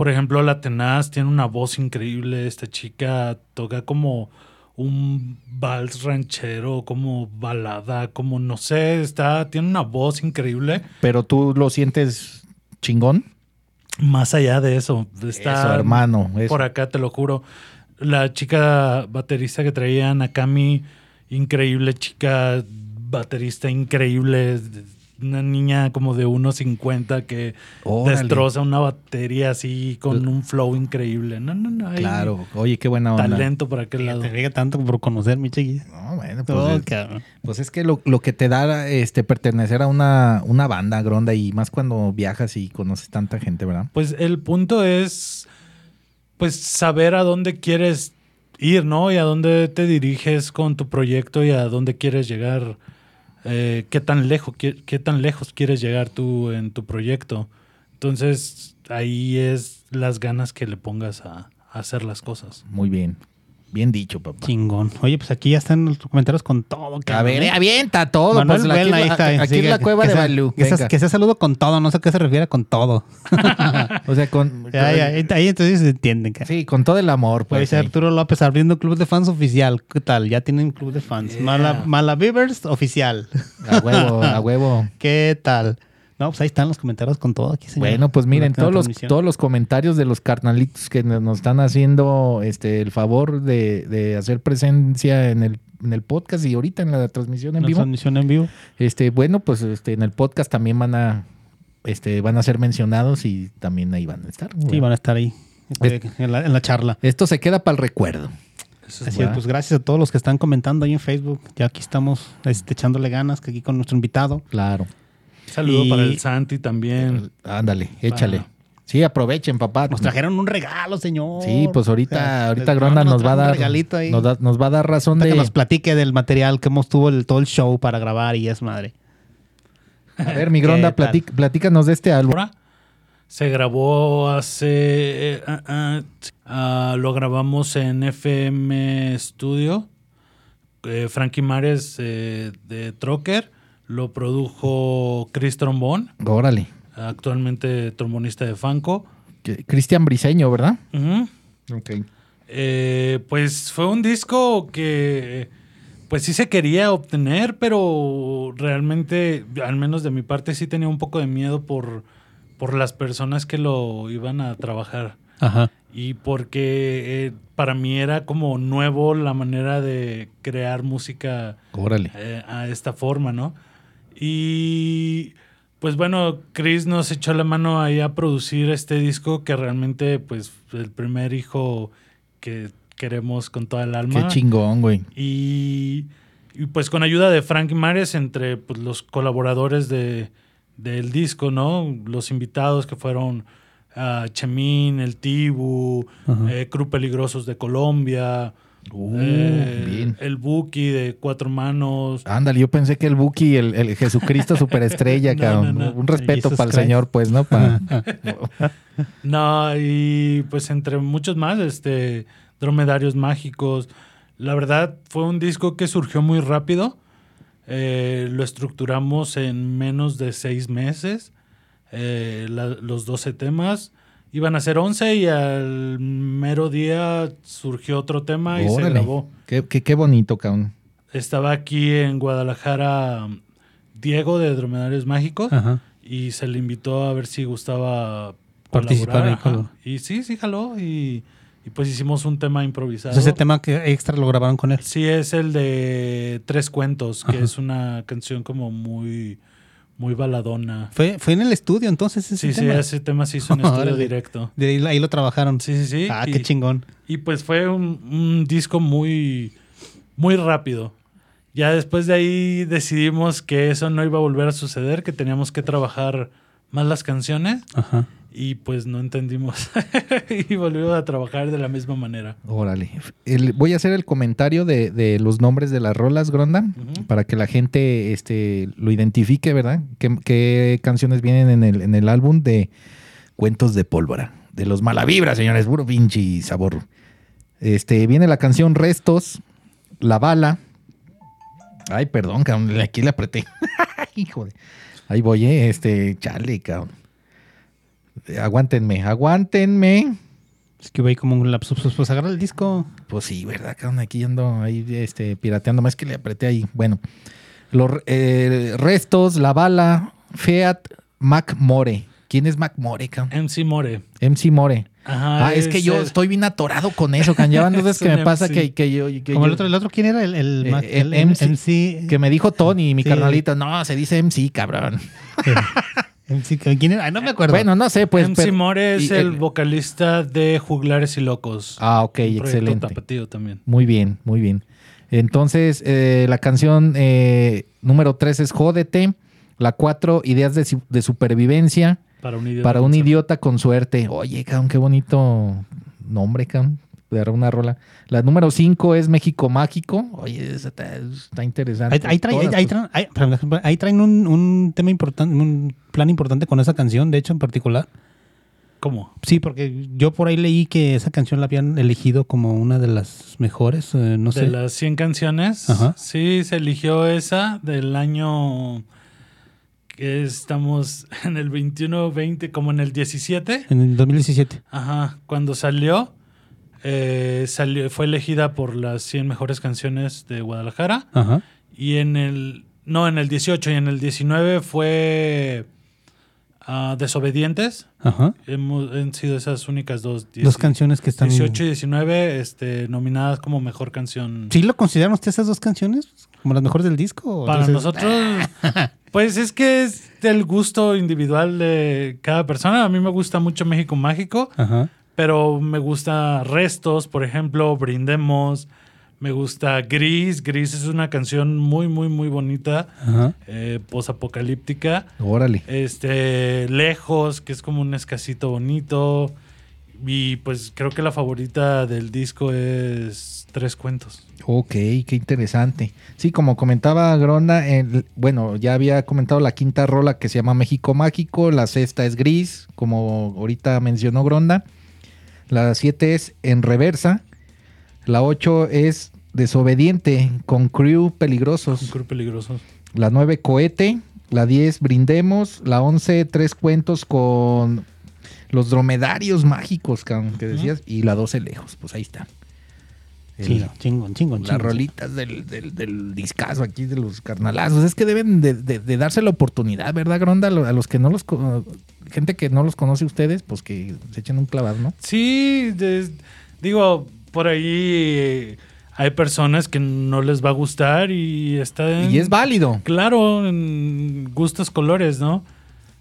Por ejemplo, La Tenaz tiene una voz increíble. Esta chica toca como un vals ranchero, como balada, como no sé, está, tiene una voz increíble. Pero tú lo sientes chingón. Más allá de eso, está Eso, hermano. eso. por acá, te lo juro. La chica baterista que traía Nakami, increíble chica, baterista increíble, una niña como de 1.50 que Órale. destroza una batería así con un flow increíble. No, no, no. hay Claro. Oye, qué buena onda. Talento por aquel lado. Te diga tanto por conocer, mi chiquis. No, bueno, pues, Oh, es, pues es que lo, lo que te da este pertenecer a una, una banda, Gronda, y más cuando viajas y conoces tanta gente, ¿verdad? Pues el punto es, pues, saber a dónde quieres ir, ¿no? Y a dónde te diriges con tu proyecto y a dónde quieres llegar eh, qué, tan lejos, qué, qué tan lejos quieres llegar tú en tu proyecto. Entonces, ahí es las ganas que le pongas a, a hacer las cosas. Muy bien. Bien dicho, papá. Chingón. Oye, pues aquí ya están los comentarios con todo. A cabrón, ver, ¿eh? avienta todo. Manuel pues, aquí, ahí está, aquí sí, es la cueva de sea- Balú. Que sea, que sea saludo con todo, no sé a qué se refiere con todo. [LAUGHS] O sea, con... [LAUGHS] Ya, ya, ahí, entonces se entienden. cara. Sí, con todo el amor, Oye, pues. dice sí. Arturo López abriendo club de fans oficial. ¿Qué tal? Ya tienen club de fans. Yeah. Mala, Mala Beavers oficial. A huevo, a huevo. [LAUGHS] ¿Qué tal? No, pues ahí están los comentarios con todo aquí, señor. Bueno, pues miren, todos los, todos los comentarios de los carnalitos que nos están haciendo este el favor de, de hacer presencia en el, en el podcast y ahorita en la transmisión en La vivo. transmisión en vivo. Este, bueno, pues este, en el podcast también van a este, van a ser mencionados y también ahí van a estar. Sí, van a estar ahí este, en, la, en la charla. Esto se queda para el recuerdo. Así es, pues gracias a todos los que están comentando ahí en Facebook. Ya aquí estamos este, echándole ganas que aquí con nuestro invitado. Claro. Saludo Y- para el Santi también. Ándale, échale. Sí, aprovechen, papá. Nos trajeron un regalo, señor. Sí, pues ahorita, O sea, ahorita Gronda nos va a dar, regalito ahí. nos, da- nos va a dar razón de. que nos platique del material que hemos tuvo el, todo el show para grabar y es madre. A ver, mi Gronda, [LAUGHS] platic- platícanos de este álbum. Ahora se grabó hace. eh, ah, ah, ah, lo grabamos en FM Studio. Eh, Frankie Mares eh, de Trocker. Lo produjo Chris Trombón, Órale. actualmente trombonista de Fanco. Cristian Briseño, ¿verdad? Ujú. Ok. Eh, pues fue un disco que pues sí se quería obtener, pero realmente, al menos de mi parte, sí tenía un poco de miedo por, por las personas que lo iban a trabajar. Ajá. Y porque eh, para mí era como nuevo la manera de crear música Órale. eh, a esta forma, ¿no? Y pues bueno, Chris nos echó la mano ahí a producir este disco que realmente pues el primer hijo que queremos con toda el alma. Qué chingón, güey. Y, y, pues con ayuda de Frank Mares entre pues, los colaboradores de, del disco, ¿no? Los invitados que fueron ah, Chemín, El Tibu, eh, Cru Peligrosos de Colombia, Uh, eh, bien. el Buki de Cuatro Manos. Ándale, yo pensé que el Buki, el, el Jesucristo superestrella, [LAUGHS] No, cabrón. no, no. Un respeto para el Christ. Señor, pues, ¿no? Pa- [LAUGHS] No, y pues entre muchos más, este, Dromedarios Mágicos. La verdad, fue un disco que surgió muy rápido. Eh, lo estructuramos en menos de seis meses. Eh, la- los 12 temas. Iban a ser 11 y al mero día surgió otro tema y se grabó. Qué, qué, qué bonito, cabrón. Estaba aquí en Guadalajara Diego de Dromedarios Mágicos Ajá. y se le invitó a ver si gustaba Participar Y sí, sí jaló y, y pues hicimos un tema improvisado. Entonces, ese tema que extra lo grabaron con él. Sí, es el de Tres Cuentos, que Ajá. es una canción como muy, muy baladona. Fue, fue en el estudio entonces ese Sí, sí, tema. ese tema se hizo en [LAUGHS] estudio directo. De ahí, ahí lo trabajaron. Sí, sí, sí. Ah, y, qué chingón. y pues fue un, un disco muy, muy rápido. Ya después de ahí decidimos que eso no iba a volver a suceder, que teníamos que trabajar más las canciones Ajá. Y pues no entendimos [LAUGHS] y volvimos a trabajar de la misma manera. Órale. El- voy a hacer el comentario de, de los nombres de las rolas, Gronda, para que la gente este, lo identifique, ¿verdad? ¿Qué, qué canciones vienen en el, en el álbum de Cuentos de Pólvora? De los Malavibra, señores, puro pinche sabor. Este, viene la canción Restos, La Bala. Ay, perdón, cabrón, aquí le apreté. [LAUGHS] Hijo de... Ahí voy, eh, este, chale, cabrón. Aguántenme, aguántenme. Es que voy como un lapsus. Pues, pues agarra el disco. Pues sí, ¿verdad? cabrón? Aquí ando ahí este, pirateando. Más que le apreté ahí. Bueno, los eh, restos, la bala, Fiat, Mac More. ¿Quién es Mac More, cabrón? MC More. MC More. Ajá, ah, es que yo el- estoy bien atorado con eso, cabrón. Ya van dos veces Es [LAUGHS] que me pasa que, que yo... que Como el otro, el otro, ¿quién era? El, el, Eh, Mac- el el MC. MC. Que me dijo Tony, mi Sí. carnalito. No, se dice MC, cabrón. MC, ¿Quién era? Ay, no me acuerdo. Bueno, no sé, pues... MC pero- More es y el, vocalista de Juglares y Locos. Ah, ok, excelente. tapatío también. Muy bien, muy bien. Entonces, eh, la canción eh, número 3 es Jódete. La 4, Ideas de, su- de Supervivencia. Para un idiota. Para un con suerte. idiota con suerte. Oye, cabrón, qué bonito nombre, cabrón. De una rola. La número 5 es México Mágico. Oye, esa está, está interesante. Ahí, ahí trae- ahí traen, ahí- traen un, un tema importante, un plan importante con esa canción, de hecho, en particular. ¿Cómo? Sí, porque yo por ahí leí que esa canción la habían elegido como una de las mejores, eh, no de sé. las 100 canciones, Ajá. sí, se eligió esa del año que estamos en el 21, 20, como en el 17. En el 2017. Ajá, cuando salió, eh, salió, fue elegida por las 100 mejores canciones de Guadalajara. Ajá. Y en el, no, en el 18 y en el 19 fue ah, Desobedientes. Ajá. Hemos, han sido esas únicas dos. Dos canciones que están. 18 y 19 este, nominadas como mejor canción. ¿Sí lo consideran ustedes esas dos canciones como las mejores del disco? Para entonces- nosotros, pues es que es del gusto individual de cada persona. A mí me gusta mucho México Mágico, Ajá. Pero me gusta Restos, por ejemplo, Brindemos. Me gusta Gris. Gris es una canción muy, muy, muy bonita, eh, posapocalíptica. Órale. Este, Lejos, que es como un escasito bonito. Y pues creo que la favorita del disco es Tres Cuentos. Ok, qué interesante. Sí, como comentaba Gronda, el- bueno, ya había comentado la quinta rola que se llama México Mágico, la sexta es Gris, como ahorita mencionó Gronda, la siete es En Reversa, la ocho es Desobediente con Crew Peligrosos, Un club peligroso. la nueve Cohete, la diez Brindemos, la once Tres Cuentos con los dromedarios mágicos que decías, y la doce Lejos, pues ahí está. El- Sí, chingón, chingón, las chingón. rolitas del, del, del discazo aquí de los carnalazos. Es que deben de, de- de darse la oportunidad, ¿verdad, Gronda? A lo- a los que no los... Gente que no los conoce ustedes, pues que se echen un clavado, ¿no? Sí, digo, por ahí hay personas que no les va a gustar y está en- Y es válido. Claro, en gustos colores, ¿no?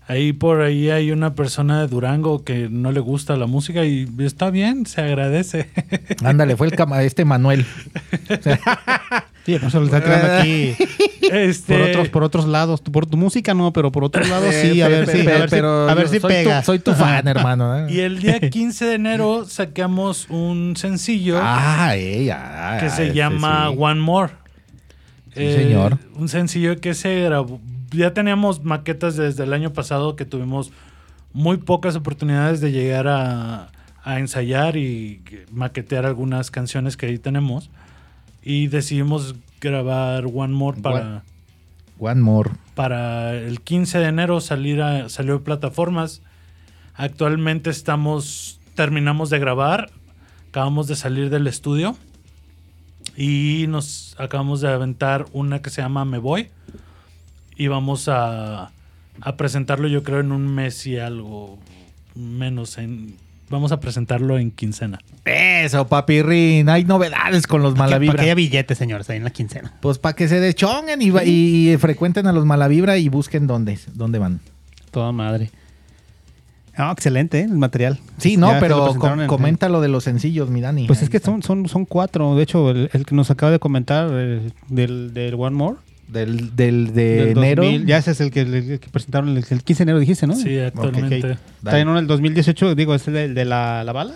Ahí por ahí hay una persona de Durango que no le gusta la música y está bien, se agradece. [LAUGHS] Ándale, fue el cama- este Manuel. [LAUGHS] Sí, no se lo está tirando aquí este, por otros, por otros lados. Por tu música no, pero por otros lados Eh, sí, a ver si, pe- a ver si, pero a ver yo si soy pega. Tu, soy tu fan, [LAUGHS] hermano. ¿eh? Y el día 15 de enero sacamos un sencillo Ah, eh, ah, que se llama sí. One More. Eh, Sí, señor. Un sencillo que se grabó. Ya teníamos maquetas desde el año pasado que tuvimos muy pocas oportunidades de llegar a, a ensayar y maquetear algunas canciones que ahí tenemos. Y decidimos grabar One More para, One More. para el 15 de enero salir a, salió de plataformas. Actualmente estamos, terminamos de grabar, acabamos de salir del estudio y nos acabamos de aventar una que se llama Me Voy y vamos a, a presentarlo yo creo en un mes y algo menos. En, vamos a presentarlo en quincena. Eso, papirrín. Hay novedades con los Malavibra. para que haya billetes, señores, ahí en la quincena. Pues para que se deschonguen y, va- y frecuenten a los Malavibra y busquen dónde, dónde van. Toda madre. Ah, excelente, ¿eh? el material. Sí, no, Ya lo pero presentaron com- en- comenta lo de los sencillos, mi Dani. Pues Ahí es que son, son, son cuatro. De hecho, el, el que nos acaba de comentar eh, del, del One More. Del, del de del enero. 2000, ya ese es el que, el que presentaron el, el 15 de enero, dijiste, ¿no? Sí, actualmente. Ok. También uno del 2018, digo, es el de, de la, la bala.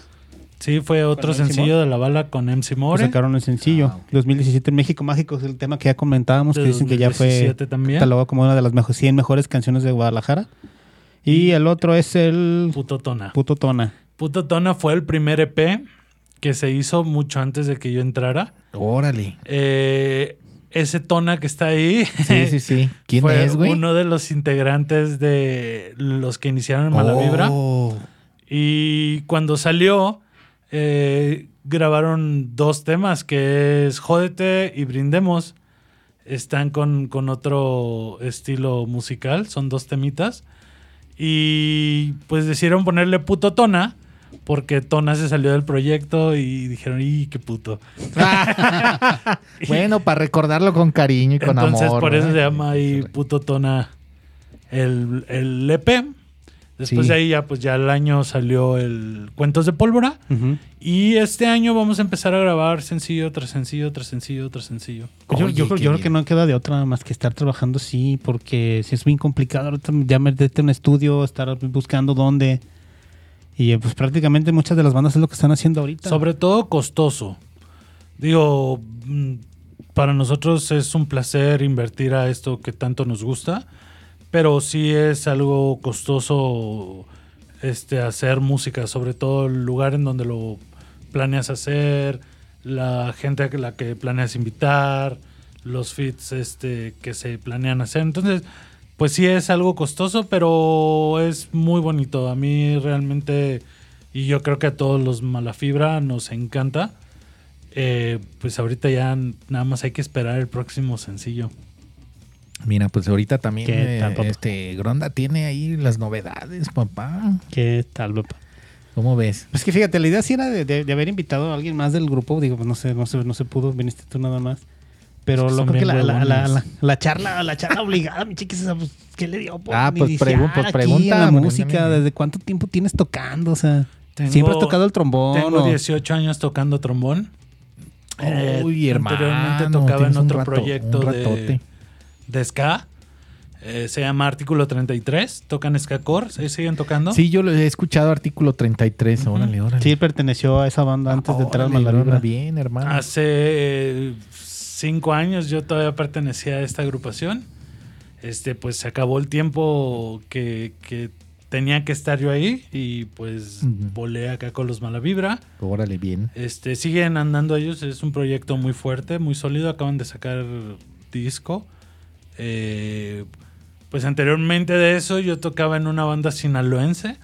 Sí, fue otro ¿Con MC sencillo de la bala con MC que More. sacaron el sencillo. Ah, ok. 2017 en México Mágico es el tema que ya comentábamos, De que dicen que ya fue 2017 también. catalogado como una de las mejor, 100 mejores canciones de Guadalajara. Y el otro es el Puto Tona. Puto Tona. Puto Tona fue el primer EP que se hizo mucho antes de que yo entrara. Órale. Eh, ese Tona que está ahí Sí, sí, sí. ¿Quién fue es, güey? uno de los integrantes de los que iniciaron en Malavibra. Oh. Y cuando salió, eh, grabaron dos temas, que es Jódete y Brindemos. Están con, con otro estilo musical, son dos temitas. Y pues decidieron ponerle puto Tona, porque Tona se salió del proyecto y dijeron, ¡y qué puto! [LAUGHS] bueno, [LAUGHS] para recordarlo con cariño y con Entonces amor. por eso ¿no? se llama ahí puto Tona el, el EP. Después Sí. de ahí ya pues ya el año salió el Cuentos de Pólvora. Y este año vamos a empezar a grabar sencillo tras sencillo, tras sencillo, tras sencillo. Pues yo, Oye, yo creo, yo creo que no queda de otra más que estar trabajando sí, porque si es bien complicado ahorita ya meterte en un estudio, estar buscando dónde. Y eh, pues prácticamente muchas de las bandas es lo que están haciendo ahorita. Sobre todo costoso. Digo, mm, para nosotros es un placer invertir a esto que tanto nos gusta, pero sí es algo costoso este, hacer música, sobre todo el lugar en donde lo planeas hacer, la gente a la que planeas invitar, los fits este, que se planean hacer. Entonces, pues sí es algo costoso, pero es muy bonito. A mí realmente, y yo creo que a todos los Malafibra nos encanta. Eh, pues ahorita ya nada más hay que esperar el próximo sencillo. Mira, pues ahorita también ¿Qué tal, eh, papá? este Gronda tiene ahí las novedades, papá. ¿Qué tal, papá? ¿Cómo ves? Pues que fíjate, la idea sí era de, de- de haber invitado a alguien más del grupo. Digo, pues no sé, no se, no se pudo, viniste tú nada más. Pero Es que lo creo que la, la, la, huevones. la- la charla, la charla obligada, mi chiquis, pues, ¿qué le dio por Ah, pues pregun- pues pregunta, la música? nene. ¿Desde cuánto tiempo tienes tocando? O sea, Tengo- ¿siempre has tocado el trombón? Tengo o- 18 años tocando trombón. Eh, Uy, hermano. Anteriormente tocaba en otro rato- proyecto de, ska. Eh, se llama Artículo 33. Tocan ska core. ¿Sí ¿Siguen tocando? Sí, yo lo he escuchado artículo 33. Órale, órale. Sí, él perteneció a esa banda antes de entrar a Bien, hermano. Hace eh, cinco años yo todavía pertenecía a esta agrupación. Este, pues se acabó el tiempo que, que tenía que estar yo ahí y pues volé acá con los Malavibra. Órale, bien. Este, siguen andando ellos, es un proyecto muy fuerte, muy sólido, acaban de sacar disco. Eh, pues anteriormente de eso yo tocaba en una banda sinaloense,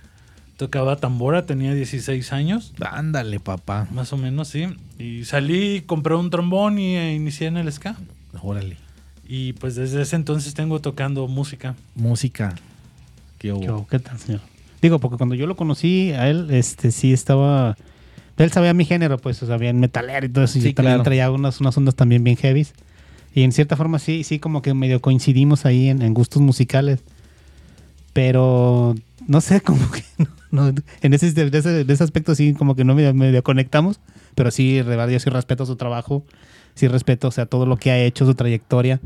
tocaba tambora, tenía 16 años, Ándale, papá. más o menos, sí. Y salí, compré un trombón y eh, inicié en el ska. Órale. Y pues desde ese entonces tengo tocando música. Música. ¿Qué hubo? ¿Qué, hubo? ¿Qué tal, señor? Digo, porque cuando yo lo conocí, a él, este, sí estaba... Él sabía mi género, pues, o sea, bien metalero y todo eso. y yo también claro. traía unas, unas ondas también bien heavies. Y en cierta forma sí, sí, como que medio coincidimos ahí en, en gustos musicales. Pero, no sé, [LAUGHS] como que... no- en ese, de ese, de ese aspecto sí, como que no medio, medio conectamos. Pero sí, de yo sí respeto su trabajo. Sí respeto, o sea, todo lo que ha hecho, su trayectoria.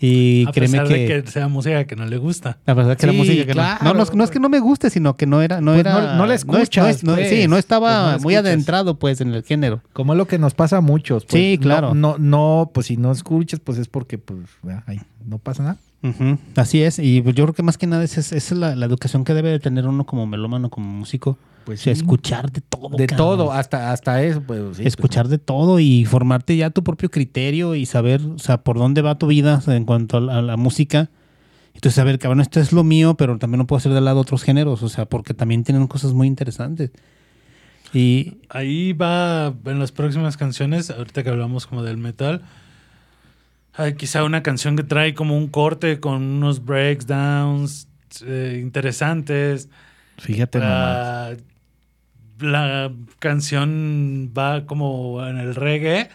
Y a créeme pesar que... de que sea música que no le gusta. La verdad que la Sí, música que no- claro. no, no, es- no es que no me guste, sino que no era, no Pues era, no- no la es- escuchas, no pues. sí, no estaba Pues no la muy escuchas. adentrado, pues, en el género. Como es lo que nos pasa a muchos. pues, Sí, no- claro. No, no, pues si no escuchas, pues es porque, pues, ay, no pasa nada. Ujú, Así es, y pues yo creo que más que nada esa es, la, la educación que debe de tener uno como melómano, como músico. Pues o sea, sí. escuchar de todo. De cabrón. todo, hasta, hasta eso, pues sí, escuchar de todo y formarte ya tu propio criterio y saber, o sea, por dónde va tu vida en cuanto a la, a la música. Entonces, saber, cabrón, esto es lo mío, pero también no puedo hacer de lado otros géneros, o sea, porque también tienen cosas muy interesantes. Y Ahí va en las próximas canciones, ahorita que hablamos como del metal, hay quizá una canción que trae como un corte con unos breakdowns eh, interesantes. Fíjate nomás. Ah, la canción va como en el reggae,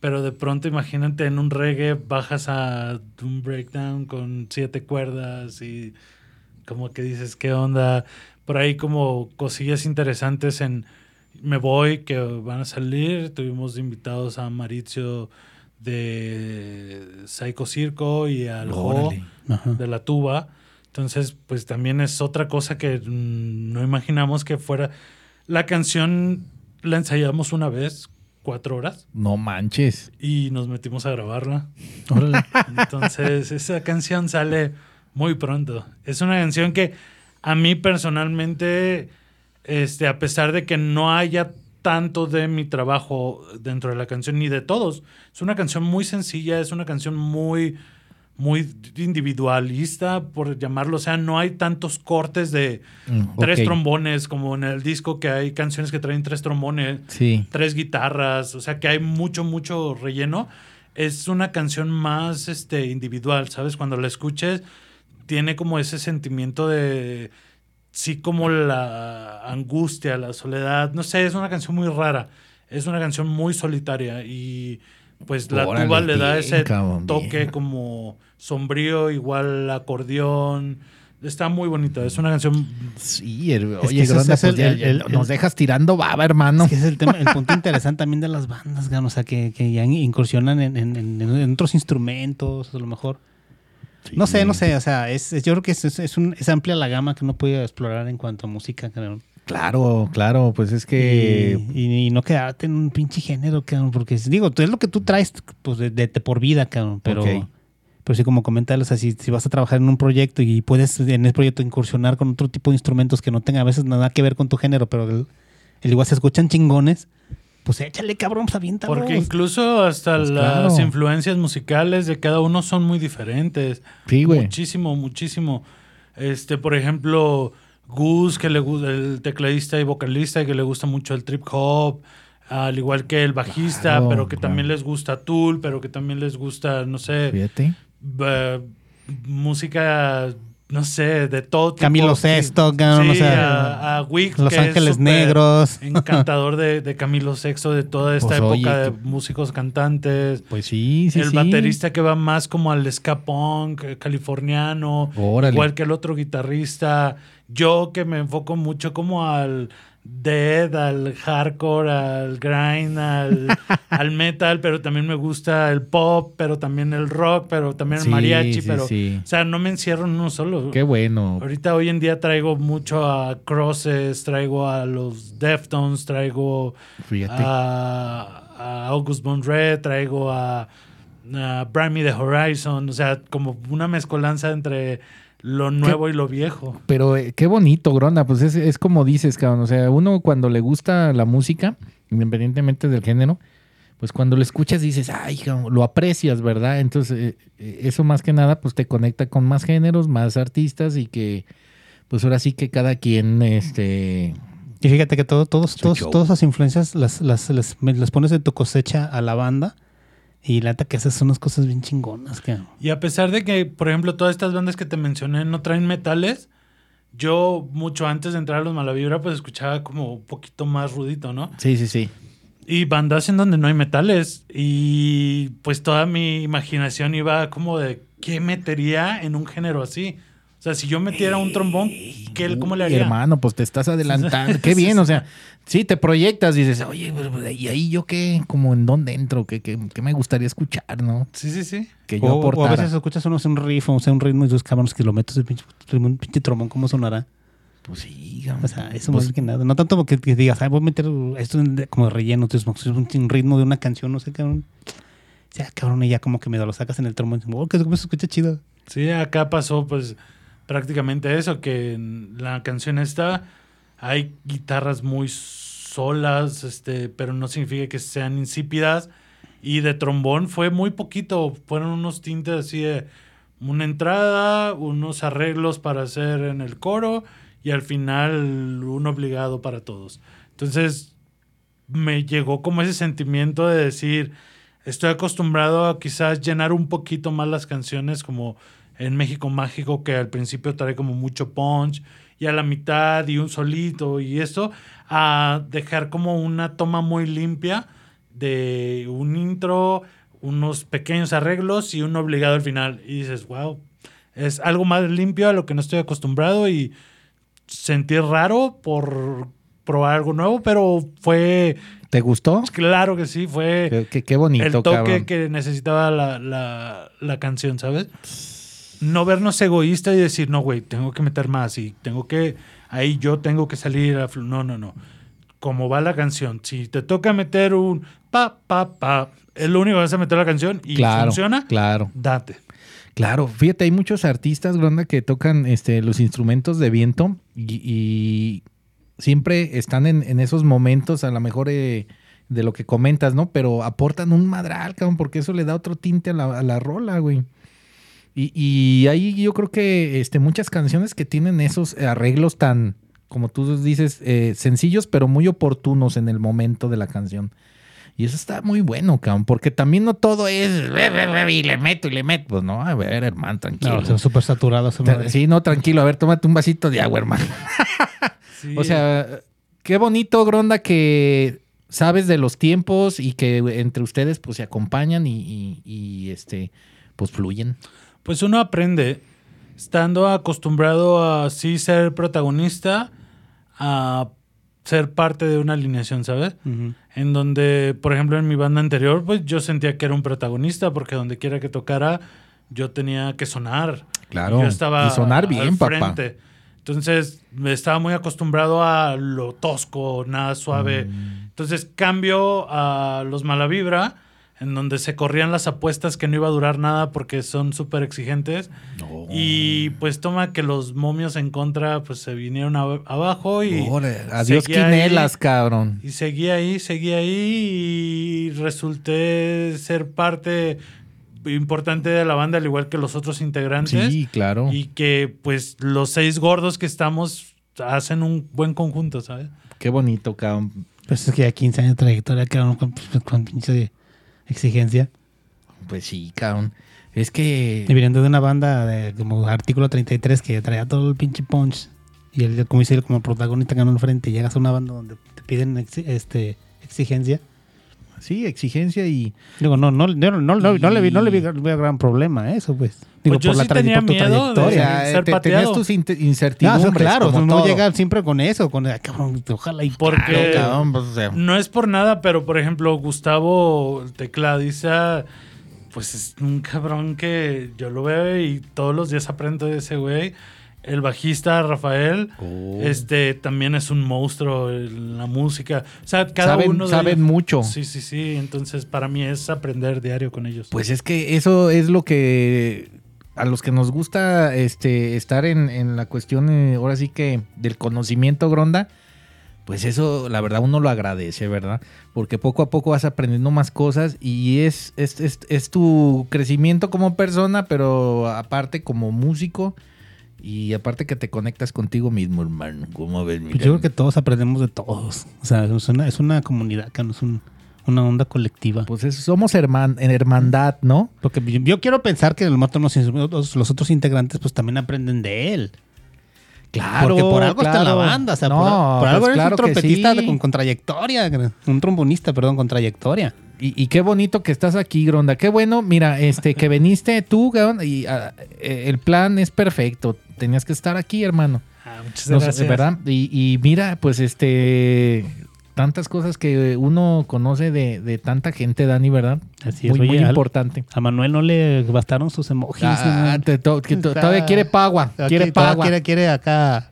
pero de pronto imagínate en un reggae bajas a un breakdown con siete cuerdas y como que dices, ¿qué onda? Por ahí como cosillas interesantes en Me Voy que van a salir. Tuvimos invitados a Mauricio de Psycho Circo y al ajá. de la tuba. Entonces, pues también es otra cosa que mm, no imaginamos que fuera. La canción la ensayamos una vez, cuatro horas, No manches. y nos metimos a grabarla. Órale. Entonces, esa canción sale muy pronto. Es una canción que a mí personalmente, este, a pesar de que no haya tanto de mi trabajo dentro de la canción, ni de todos, es una canción muy sencilla, es una canción muy, muy individualista, por llamarlo. O sea, no hay tantos cortes de Mm, tres trombones, como en el disco que hay canciones que traen tres trombones Sí. tres guitarras, o sea que hay mucho, mucho relleno. Es una canción más este, individual, ¿sabes? Cuando la escuches, tiene como ese sentimiento de, sí, como la angustia, la soledad, no sé, es una canción muy rara, es una canción muy solitaria y pues la Órale, tuba le da ese cabrón, toque bien. como sombrío, igual acordeón. Está muy bonita, es una canción Sí, que oye, es pues el- el- nos dejas tirando baba, hermano. Es que es el, tema, el punto interesante también de las bandas, o sea, que, que ya incursionan en, en- en- en otros instrumentos, a lo mejor. No sé, no sé, o sea, es, es- yo creo que es, es, un- es amplia la gama que uno puede explorar en cuanto a música. cabrón. Claro, claro, pues es que... Y, y- y no quedarte en un pinche género, cabrón, porque digo, es lo que tú traes pues, de, de- de por vida, cabrón, pero... Pero sí, como comentar, o sea, si, si vas a trabajar en un proyecto y puedes en ese proyecto incursionar con otro tipo de instrumentos que no tengan a veces nada que ver con tu género, pero el, el igual se escuchan chingones, pues échale, cabrón, pues. Porque incluso hasta Pues las claro. influencias musicales de cada uno son muy diferentes. Sí, güey. Muchísimo, muchísimo. Este, por ejemplo, Gus, que le gusta el tecladista y vocalista, que le gusta mucho el trip hop, al igual que el bajista, Claro, pero que claro. también les gusta Tool, pero que también les gusta, no sé, Fíjate. eh, música, no sé, de todo tipo. Camilo Sí. Cabrón, Sí, o sea, a, a Wick, Los que Ángeles Negros. Encantador de, de Camilo Sexto, de toda esta Pues, época oye, de músicos cantantes. Pues sí, sí, el sí. baterista que va más como al ska punk eh, californiano, Órale. igual que el otro guitarrista. Yo que me enfoco mucho como al dead, al hardcore, al grind, al, [LAUGHS] al metal, pero también me gusta el pop, pero también el rock, pero también el Sí, mariachi, sí, pero sí. o sea, no me encierro en uno solo. Qué bueno. Ahorita hoy en día traigo mucho a Crosses, traigo a los Deftones, traigo a, a August Von Red, traigo a, a Brammy the Horizon, o sea, como una mezcolanza entre lo nuevo y lo viejo. Pero eh, qué bonito, Gronda. Pues es, es como dices, cabrón. O sea, uno cuando le gusta la música, independientemente del género, pues cuando lo escuchas dices, ay, cabrón", lo aprecias, ¿verdad? Entonces, eh, eh, eso más que nada, pues te conecta con más géneros, más artistas y que, pues ahora sí que cada quien, este... Y fíjate que todo, todos, todos, todas esas influencias las, las, las, me- las pones de tu cosecha a la banda y la neta que esas son unas cosas bien chingonas. Que... Y a pesar de que, por ejemplo, todas estas bandas que te mencioné no traen metales, yo mucho antes de entrar a los Malavibra, pues escuchaba como un poquito más rudito, ¿no? Sí, sí, sí. Y bandas en donde no hay metales. Y pues toda mi imaginación iba como de qué metería en un género así. O sea, si yo metiera un trombón, ¿qué, ¿cómo le Uy, haría? Hermano, pues te estás adelantando. Qué [LAUGHS] bien, o sea, sí, te proyectas y dices, oye, pero, ¿y ahí yo qué? Como en dónde entro? ¿Qué, qué, qué me gustaría escuchar, no? Sí, sí, sí. Que yo O, o a veces escuchas unos un riff, o sea, un ritmo y dos cabrones que lo metes de pinche, un pinche trombón, ¿cómo sonará? Pues sí. O sea, eso Pues, más que nada. No tanto porque que digas, ay, voy a meter esto como de relleno, entonces, es un, un ritmo de una canción, no sé, cabrón. O sea, cabrón, y ya como que me lo sacas en el trombón. y dices, Oh, que se escucha chido. Sí, acá pasó pues prácticamente eso, que en la canción esta hay guitarras muy solas, este, pero no significa que sean insípidas. Y de trombón fue muy poquito, fueron unos tintes así de una entrada, unos arreglos para hacer en el coro y al final un obligado para todos. Entonces me llegó como ese sentimiento de decir, estoy acostumbrado a quizás llenar un poquito más las canciones como en México Mágico que al principio trae como mucho punch y a la mitad y un solito y esto a dejar como una toma muy limpia de un intro, unos pequeños arreglos y un obligado al final y dices, wow, es algo más limpio a lo que no estoy acostumbrado y sentí raro por probar algo nuevo, pero fue ¿Te gustó? claro que sí, fue Qué, qué- bonito, el toque cabrón. que necesitaba la, la- la canción, ¿sabes? No vernos egoísta y decir, no, güey, tengo que meter más y tengo que, ahí yo tengo que salir a... flu-". No, no, no. Como va la canción, si te toca meter un pa, pa, pa, es lo único que vas a meter la canción y claro, funciona, Claro, date. claro. Fíjate, hay muchos artistas, Gronda, que tocan este, los instrumentos de viento y, y siempre están en, en esos momentos, a lo mejor eh, de lo que comentas, ¿no? Pero aportan un madral, cabrón, porque eso le da otro tinte a la, a la rola, güey. Y, y ahí yo creo que este, muchas canciones que tienen esos arreglos tan, como tú dices, eh, sencillos, pero muy oportunos en el momento de la canción. Y eso está muy bueno, cabrón, porque también no todo es y le meto y le meto. Pues no, a ver, hermano, tranquilo. No, sea, súper saturado. esa Ta- madre. sí, no, tranquilo. A ver, tómate un vasito de agua, hermano. [LAUGHS] Sí. O sea, qué bonito, Gronda, que sabes de los tiempos y que entre ustedes pues se acompañan y, y- y, este pues fluyen. Pues uno aprende estando acostumbrado a sí ser protagonista, a ser parte de una alineación, ¿sabes? En donde, por ejemplo, en mi banda anterior, pues yo sentía que era un protagonista porque donde quiera que tocara, yo tenía que sonar. Claro, Yo estaba y sonar bien, al papá. Entonces me estaba muy acostumbrado a lo tosco, nada suave. Entonces cambio a los Malavibra, en donde se corrían las apuestas que no iba a durar nada porque son súper exigentes. Y pues toma que los momios en contra pues se vinieron abajo y... Órale, Adiós ahí. quinelas, cabrón. Y seguí ahí, seguí ahí y resulté ser parte importante de la banda, al igual que los otros integrantes. Sí, claro. Y que pues los seis gordos que estamos hacen un buen conjunto, ¿sabes? Qué bonito, cabrón. Pues es que ya 15 años de trayectoria, cabrón, con, con pinche exigencia. Pues sí, cabrón. Es que... Y viniendo de una banda de como Artículo 33 que traía todo el pinche punch. Y él, como dice como protagonista ganó al frente. Y llegas a una banda donde te piden este, exigencia. Sí, exigencia y... Digo, no, no, no, no, no, no le vi, no le vi gran- problema a eso, pues. Digo, Pues yo sí tenía por tu miedo de- ser te- pateado. tenías tus Ah, incertidumbres. claro, como no todo. llega siempre con eso, con "Ay, cabrón, ojalá y Porque- Claro, cabrón, pues, o sea, No es por nada, pero por ejemplo, Gustavo, tecladista, pues es un cabrón que yo lo veo y todos los días aprendo de ese güey. El bajista, Rafael, Oh. este también es un monstruo en la música. O sea, cada Saben- uno de saben ellos- mucho. Sí, sí, sí. Entonces, para mí es aprender diario con ellos. Pues es que eso es lo que a los que nos gusta este estar en, en la cuestión, eh, ahora sí que del conocimiento, Gronda, pues eso la verdad uno lo agradece, ¿verdad? Porque poco a poco vas aprendiendo más cosas y es, es, es- es tu crecimiento como persona, pero aparte como músico y aparte que te conectas contigo mismo, hermano. ¿Cómo ves, mi Pues yo creo que todos aprendemos de todos. O sea, es una, es una comunidad, que no es un- una onda colectiva. Pues es- somos herman, en hermandad, ¿no? Porque yo, yo quiero pensar que el los, los, otros integrantes pues también aprenden de él. Claro, Porque por algo está en la banda. O sea, No, por, por pues algo eres claro un trompetista sí. con, con trayectoria. Un trombonista, perdón, con trayectoria. Y, y qué bonito que estás aquí, Gronda. Qué bueno, mira, este, que viniste tú, y ah, eh, el plan es perfecto. Tenías que estar aquí, hermano. Ah, muchas gracias. ¿Verdad? Y, y mira, pues este, tantas cosas que uno conoce de, de tanta gente, Dani, ¿verdad? Así es. muy, Oye, muy importante. A Manuel no le bastaron sus emojis. Ah, ¿no? te- to- que to- Está- todavía quiere pagua. Quiere pagua. Quiere, quiere acá.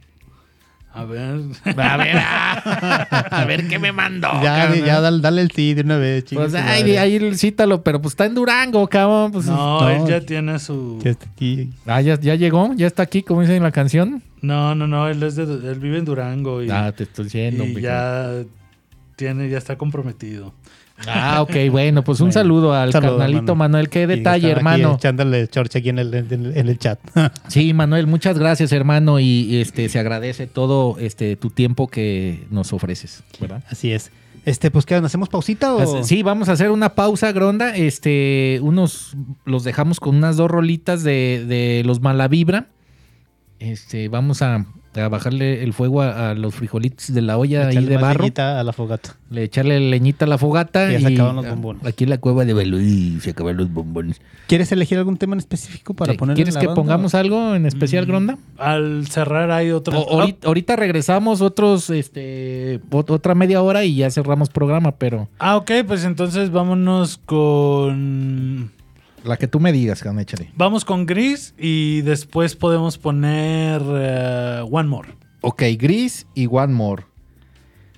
A ver. A ver, [LAUGHS] a ver qué me mandó. ya, cabrón. ya dale, dale el sí de una vez, chingue Pues ay, ahí cítalo, pero pues está en Durango, cabrón. Pues, No, No. él ya tiene su. Ya está aquí. Ah, ya, ya llegó, ya está aquí, como dice en la canción. No, no, no. Él es de, él vive en Durango y, Ah, te estoy diciendo. y ya tiene, ya está comprometido. Ah, ok, bueno, pues un Bueno, saludo al saludo, carnalito. Manuel. Qué detalle, hermano. Echándole chorcha aquí en el, en el- en el chat. [LAUGHS] Sí, Manuel, muchas gracias, hermano. Y, este se agradece todo este tu tiempo que nos ofreces, ¿verdad? Así es. Este, pues, ¿qué? ¿Nos hacemos pausita o...? Sí, vamos a hacer una pausa, Gronda. Este, unos los dejamos con unas dos rolitas de, de los Malavibra. Este, vamos a, a bajarle el fuego a, a los frijolitos de la olla ahí de barro. leñita a la fogata. Le echarle leñita a la fogata. Y ya se y acaban los bombones. Aquí en la cueva de Belú y se acaban los bombones. ¿Quieres elegir algún tema en específico para Sí, poner ¿Quieres que pongamos algo en especial, Mm. Gronda? Al cerrar hay otra. O- ahorita, ahorita regresamos otros, este, ot- otra media hora y ya cerramos programa, pero Ah, ok, pues entonces vámonos con. La que tú me digas, Can, échale. Vamos con Gris y después podemos poner eh, One More. Ok, Gris y One More.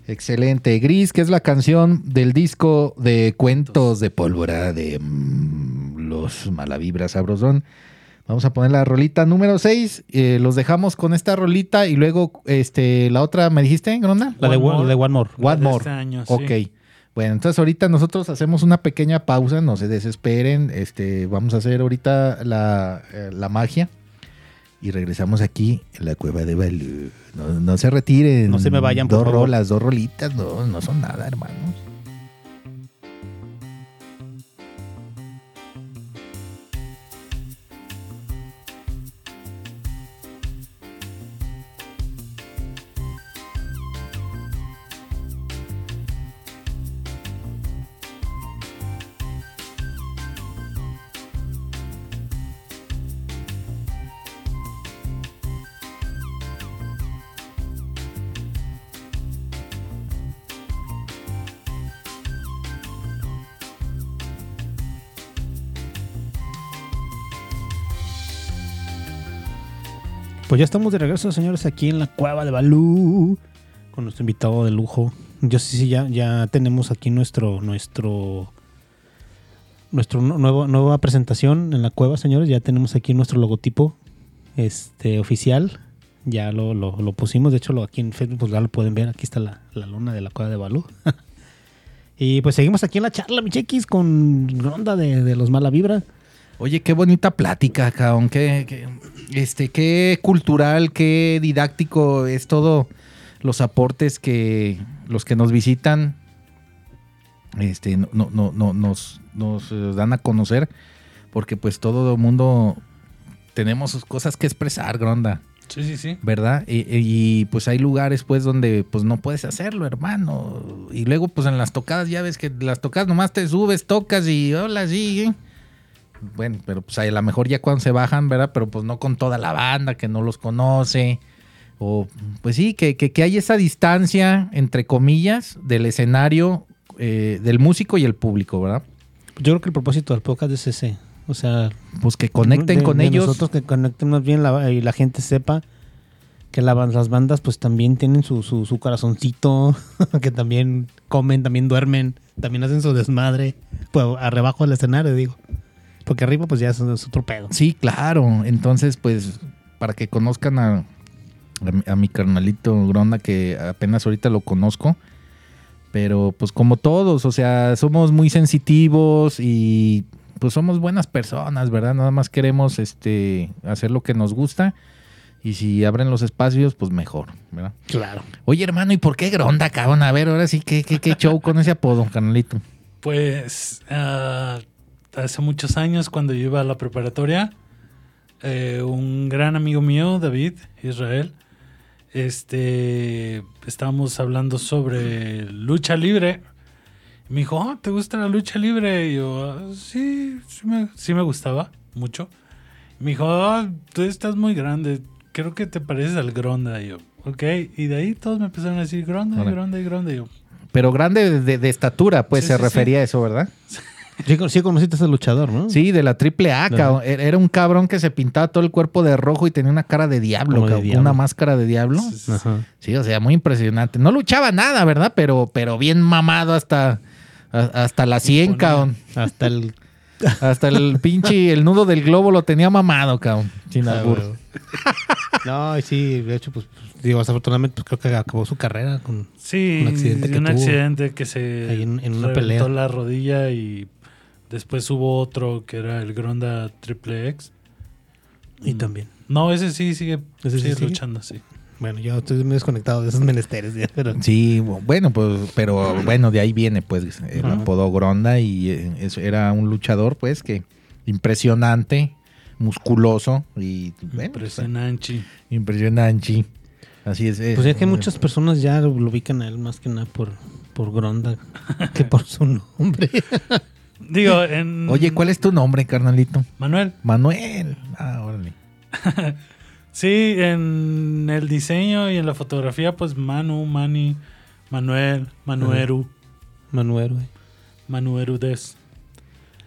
Excelente. Gris, que es la canción del disco de cuentos de pólvora de mm, los Malavibras Sabrosón. Vamos a poner la rolita número 6. los dejamos con esta rolita y luego este, la otra, ¿me dijiste, Gronda? La de, One More. de One More. One de More. este año, sí. Bueno, entonces ahorita nosotros hacemos una pequeña pausa, no se desesperen. Este, vamos a hacer ahorita la, eh, la magia. Y regresamos aquí en la cueva de Balú. No, no se retiren. No se me vayan, por Dos favor. rolas, dos rolitas, no, no son nada, hermanos. Pues ya estamos de regreso, señores, aquí en la cueva de Balú con nuestro invitado de lujo. Yo sí, sí, ya, ya tenemos aquí nuestro, nuestro, nuestro nu- nuevo, nueva presentación en la cueva, señores. Ya tenemos aquí nuestro logotipo, este, oficial. Ya lo, lo, lo pusimos, de hecho, lo, aquí en Facebook pues ya lo pueden ver. Aquí está la, la luna de la cueva de Balú. [LAUGHS] y pues seguimos aquí en la charla, mi chequis, con Ronda de, de los Mala Vibra. Oye, qué bonita plática, cabrón. Qué- este, qué cultural, qué didáctico es todo los aportes que los que nos visitan este, no, no, no, no- nos, nos dan a conocer. Porque pues todo el mundo tenemos sus cosas que expresar, Gronda. Sí, sí, sí. ¿verdad? Y, y, pues hay lugares pues donde pues no puedes hacerlo, hermano. Y luego pues en las tocadas ya ves que las tocadas nomás te subes, tocas y hola, sí. ¿eh? Bueno, pero pues a lo mejor ya cuando se bajan, ¿verdad? Pero pues no con toda la banda que no los conoce. O pues sí, que, que, que hay esa distancia, entre comillas, del escenario, eh, del músico y el público, ¿verdad? Yo creo que el propósito del podcast es ese. O sea, Pues que conecten de- con de ellos. Nosotros que conectemos bien la- y la gente sepa que la las bandas pues también tienen su, su, su corazoncito, [LAUGHS] que también comen, también duermen, también hacen su desmadre, pues arribajo del escenario digo. Porque arriba pues ya es, es otro pedo. Sí, claro. Entonces, pues, para que conozcan a, a mi- a mi carnalito Gronda, que apenas ahorita lo conozco. Pero, pues, como todos, o sea, somos muy sensitivos y, pues, somos buenas personas, ¿verdad? Nada más queremos, este, hacer lo que nos gusta. Y si abren los espacios, pues mejor, ¿verdad? Claro. Oye, hermano, ¿y por qué Gronda, cabrón? A ver, ahora sí, ¿qué, qué, qué show con ese apodo, carnalito? Pues ah, hace muchos años, cuando yo iba a la preparatoria, eh, un gran amigo mío, David Israel, este, estábamos hablando sobre lucha libre. Me dijo, "Ah, ¿te gusta la lucha libre? Y yo, "Ah, sí, sí me, sí me gustaba mucho. Me dijo, "Ah, tú estás muy grande, creo que te pareces al Gronda. Y yo, ok. Y de ahí todos me empezaron a decir Gronda. Gronda y Gronda. Y yo, Pero grande de, de- de estatura, pues Sí, se sí, refería a eso, ¿verdad? [LAUGHS] Sí, sí conociste a ese luchador, ¿no? Sí, de la triple A, cabrón. Era era un cabrón que se pintaba todo el cuerpo de rojo y tenía una cara de diablo, de cabrón, diablo. una máscara de diablo. Ajá. Sí, o sea, muy impresionante. No luchaba nada, ¿verdad? Pero, pero bien mamado hasta, a- hasta la 100, ponía. cabrón. Hasta el... [LAUGHS] Hasta el pinche, el nudo del globo lo tenía mamado, cabrón. Sin Ah, albur. bueno. [LAUGHS] No, y sí, de hecho, pues, pues, digo, desafortunadamente, pues creo que acabó su carrera con... Sí, Un accidente que un tuvo. accidente que se Ahí en- en una pelea. la rodilla y después hubo otro que era el Gronda Triple X. Y Mm. también. No, ese sí sigue, ¿Ese sí sigue sigue? luchando, sí. Bueno, yo estoy muy desconectado de esos menesteres. ya, pero- Sí, bueno, pues, pero bueno, de ahí viene, pues, el Ajá. apodo Gronda y eh, eso era un luchador, pues, que impresionante, musculoso y, bueno, pues, Impresionante. impresionante. Así es. eh. Pues es que muchas personas ya lo ubican a él más que nada por, por Gronda que por su nombre. [LAUGHS] Digo, en... Oye, ¿cuál es tu nombre, carnalito? Manuel. Manuel. Ah, órale. [LAUGHS] Sí, en el diseño y en la fotografía, pues Manu, Mani, Manuel, Manueru, Manuel, güey. Manueru Des.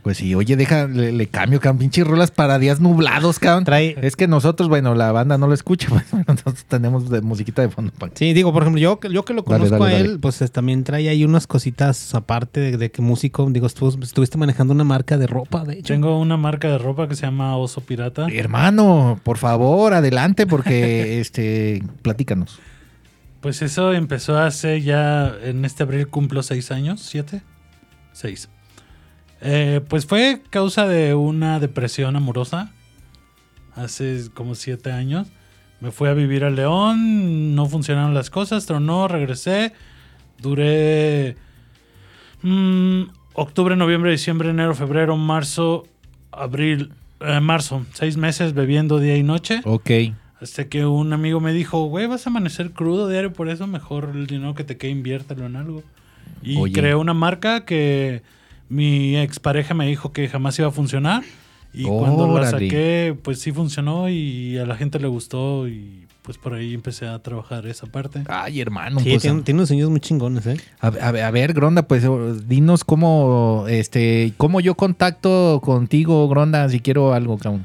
Pues sí, oye, deja, le, le cambio, cabrón, pinches rolas para días nublados, cabrón. Trae- Es que nosotros, bueno, la banda no lo escucha, [LAUGHS] pues, nosotros tenemos de musiquita de fondo. para- Sí, digo, por ejemplo, yo, que- yo que lo conozco dale, a dale. él, pues es- también trae ahí unas cositas aparte de, de que músico, digo, estuvo- estuviste manejando una marca de ropa, de hecho. Tengo una marca de ropa que se llama Oso Pirata. Hermano, por favor, adelante, porque, [LAUGHS] este, platícanos. Pues eso empezó hace ya, en este abril cumplo seis años, siete, seis. Eh, pues fue causa de una depresión amorosa. Hace como siete años. Me fui a vivir a León, no funcionaron las cosas, tronó, regresé. Duré mm, octubre, noviembre, diciembre, enero, febrero, marzo, abril, eh, marzo. Seis meses bebiendo día y noche. Ok. Hasta que un amigo me dijo, güey, vas a amanecer crudo diario, por eso mejor el dinero que te quede inviértelo en algo. Y Oye. creé una marca que mi expareja me dijo que jamás iba a funcionar. Y cuando la saqué, pues sí funcionó y a la gente le gustó y pues por ahí empecé a trabajar esa parte. Ay, hermano, Sí, pues, tiene, tiene unos diseños muy chingones, ¿eh? a, a ver, a ver, Gronda, pues oh, dinos cómo, este, cómo yo contacto contigo, Gronda, si quiero algo, cabrón.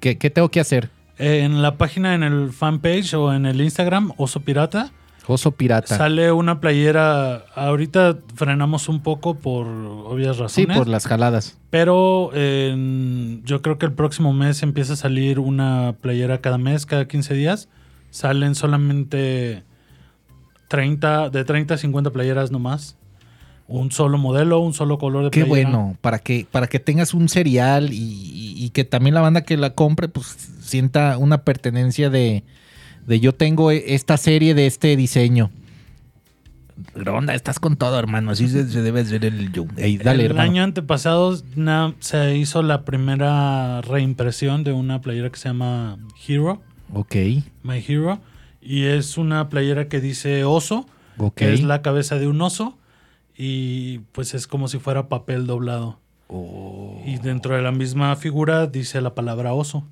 ¿Qué, qué tengo que hacer? En la página, en el fanpage o en el Instagram, Oso Pirata, Oso pirata. sale una playera. Ahorita frenamos un poco por obvias sí, razones. por las jaladas. Pero yo creo que el próximo mes empieza a salir una playera cada mes, cada 15 días. Salen solamente 30, de 30 a 50 playeras nomás. Un solo modelo, un solo color de Qué playera. bueno, para que, para que tengas un cereal y, y- y que también la banda que la compre, pues sienta una pertenencia de, de yo tengo e- esta serie de este diseño. Ronda, estás con todo, hermano. Así se, se debe hacer el yo. Ey, dale, el hermano. año antepasado na- se hizo la primera reimpresión de una playera que se llama Hero, Ok, My Hero. Y es una playera que dice oso, ok. que es la cabeza de un oso. Y pues es como si fuera papel doblado. Oh. Y dentro de la misma figura dice la palabra oso,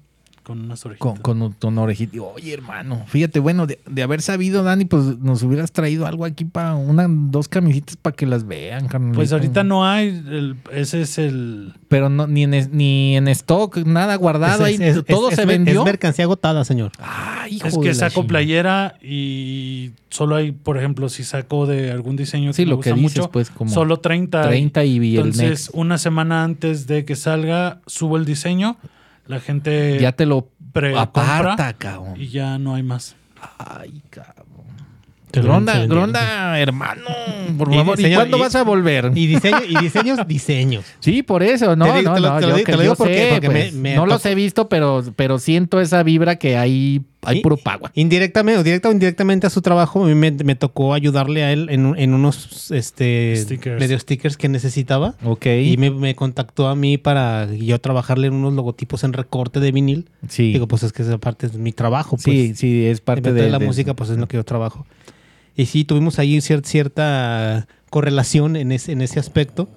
con unas orejitas. Con, con un tono orejita. Oye, hermano, fíjate, bueno, de, de haber sabido, Dani, pues nos hubieras traído algo aquí para una, dos camisitas para que las vean, carnalito. Pues ahorita no hay, el- ese es el... Pero no, ni, en, ni en stock, nada guardado Es- ahí. es- todo es- se es- vendió. Es mercancía agotada, señor. Ay, hijo Es que saco chingada. playera y solo hay, por ejemplo, si saco de algún diseño Sí, que me lo que gusta dices, mucho, pues, como solo 30. 30 y el Entonces, next. una semana antes de que salga, subo el diseño, la gente Ya te lo aparta, cabrón. y ya no hay más. Ay, cabrón. Gronda. Gronda, hermano, por Y, favor. ¿Y, señor, cuándo y- vas a volver? Y, diseño, y diseños, diseños. [LAUGHS] sí, por eso, no, Te digo- no, no, yo, que porque- sé, porque pues, me no los he visto, pero, pero siento esa vibra que hay, hay Y- puro pagua. Indirectamente o directa o indirectamente a su trabajo, a mí me, me tocó ayudarle a él en, en unos este, Stickers. medio stickers que necesitaba. Ok, Y me, me contactó a mí para yo trabajarle en unos logotipos en recorte de vinil. sí, Digo, pues es que esa parte es mi trabajo. Pues. sí, sí, es parte Parte de, de, la de- música, pues es lo que yo trabajo. Y sí, tuvimos ahí cier- cierta correlación en ese, en ese aspecto.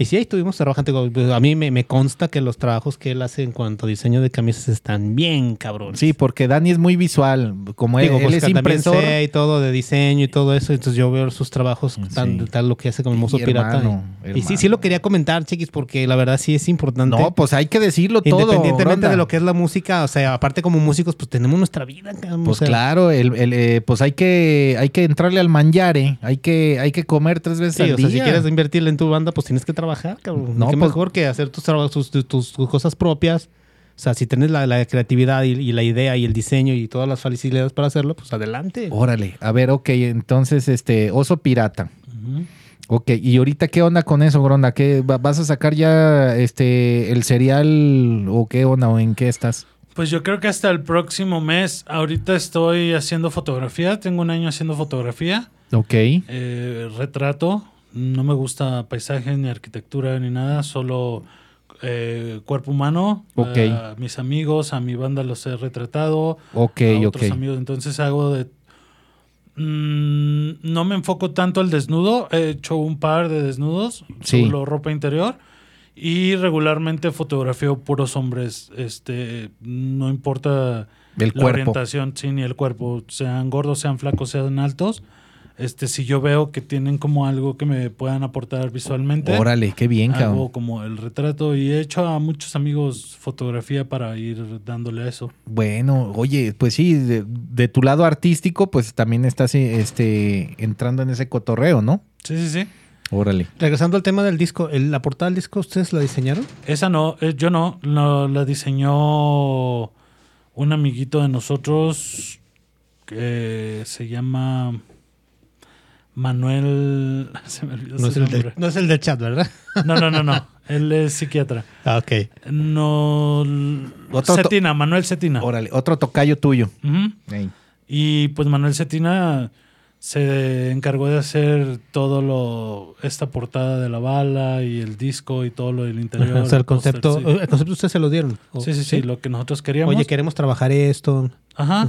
Y sí, ahí estuvimos trabajando. Pues, A mí me, me consta que los trabajos que él hace en cuanto a diseño de camisas están bien cabrón. Sí, porque Dani es muy visual, como él, Digo, él es también impresor. sé y todo de diseño y todo eso. Entonces yo veo sus trabajos, tan, Sí. tal lo que hace con el mozo pirata. hermano, y, y sí, sí lo quería comentar, chiquis, porque la verdad sí es importante. No, pues hay que decirlo todo. Independientemente de lo que es la música, o sea, aparte como músicos, pues tenemos nuestra vida. cabrón, Pues o sea, claro, el, el, eh, pues hay que, hay que entrarle al manjare, hay que, hay que comer tres veces Sí, al o sea, si quieres invertirle en tu banda, pues tienes que trabajar, cabrón. No, Qué pues- mejor que hacer tus trabajos, tus, tus- cosas propias. O sea, si tienes la, la creatividad y, y la idea y el diseño y todas las facilidades para hacerlo, pues adelante. Órale, a ver, ok, entonces, este, oso pirata. Ujú. Ok, y ahorita qué onda con eso, Gronda, ¿qué va- vas a sacar ya este el cereal o qué onda o en qué estás? Pues yo creo que hasta el próximo mes. Ahorita estoy haciendo fotografía. Tengo un año haciendo fotografía. Ok, eh, retrato. No me gusta paisaje ni arquitectura ni nada. Solo eh, cuerpo humano. Ok. A mis amigos, a mi banda los he retratado. ok, a ok. otros amigos. Entonces hago de... Mm, no me enfoco tanto al desnudo. He hecho un par de desnudos. Sí. Solo ropa interior. Y regularmente fotografío puros hombres. Este, no importa El la cuerpo. orientación, sí, ni el cuerpo, sean gordos, sean flacos, sean altos. Este, si yo veo que tienen como algo que me puedan aportar visualmente, Órale, qué bien, cabrón. hago como el retrato y he hecho a muchos amigos fotografía para ir dándole a eso. Bueno, oye, pues sí, de, de tu lado artístico, pues también estás eh, este, entrando en ese cotorreo, ¿no? Sí, sí, sí. Órale. Regresando al tema del disco, ¿el- ¿la portada del disco ustedes la diseñaron? Esa no, eh, yo no, lo- la diseñó un amiguito de nosotros que se llama Manuel. [LAUGHS] Se me olvidó No es, el nombre. del, no es el del chat, ¿verdad? No, no, no, no. [LAUGHS] Él es psiquiatra. Ah, ok. No. Otro Cetina, Manuel Cetina. Órale, otro tocayo tuyo. Ey. Y pues Manuel Cetina se encargó de hacer todo lo. Esta portada de la bala y el disco y todo lo del interior. o sea, el concepto, sí. el concepto ustedes se lo dieron. ¿O- Sí, sí, sí, lo que nosotros queríamos. Oye, queremos trabajar esto. Ajá.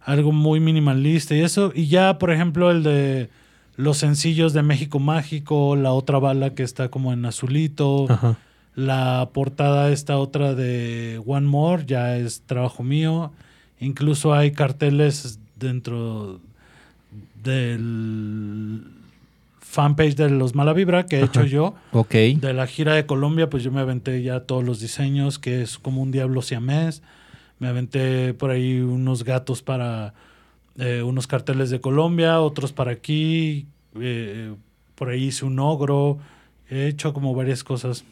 Algo muy minimalista y eso. Y ya, por ejemplo, el de los sencillos de México Mágico, la otra bala que está como en azulito, Ajá. la portada esta otra de One More, ya es trabajo mío. Incluso hay carteles dentro del fanpage de los Mala Vibra que he hecho yo. Ok. De la gira de Colombia, pues yo me aventé ya todos los diseños, que es como un diablo siamés. Me aventé por ahí unos gatos para eh, unos carteles de Colombia, otros para aquí. eh, por ahí hice un ogro. He hecho como varias cosas.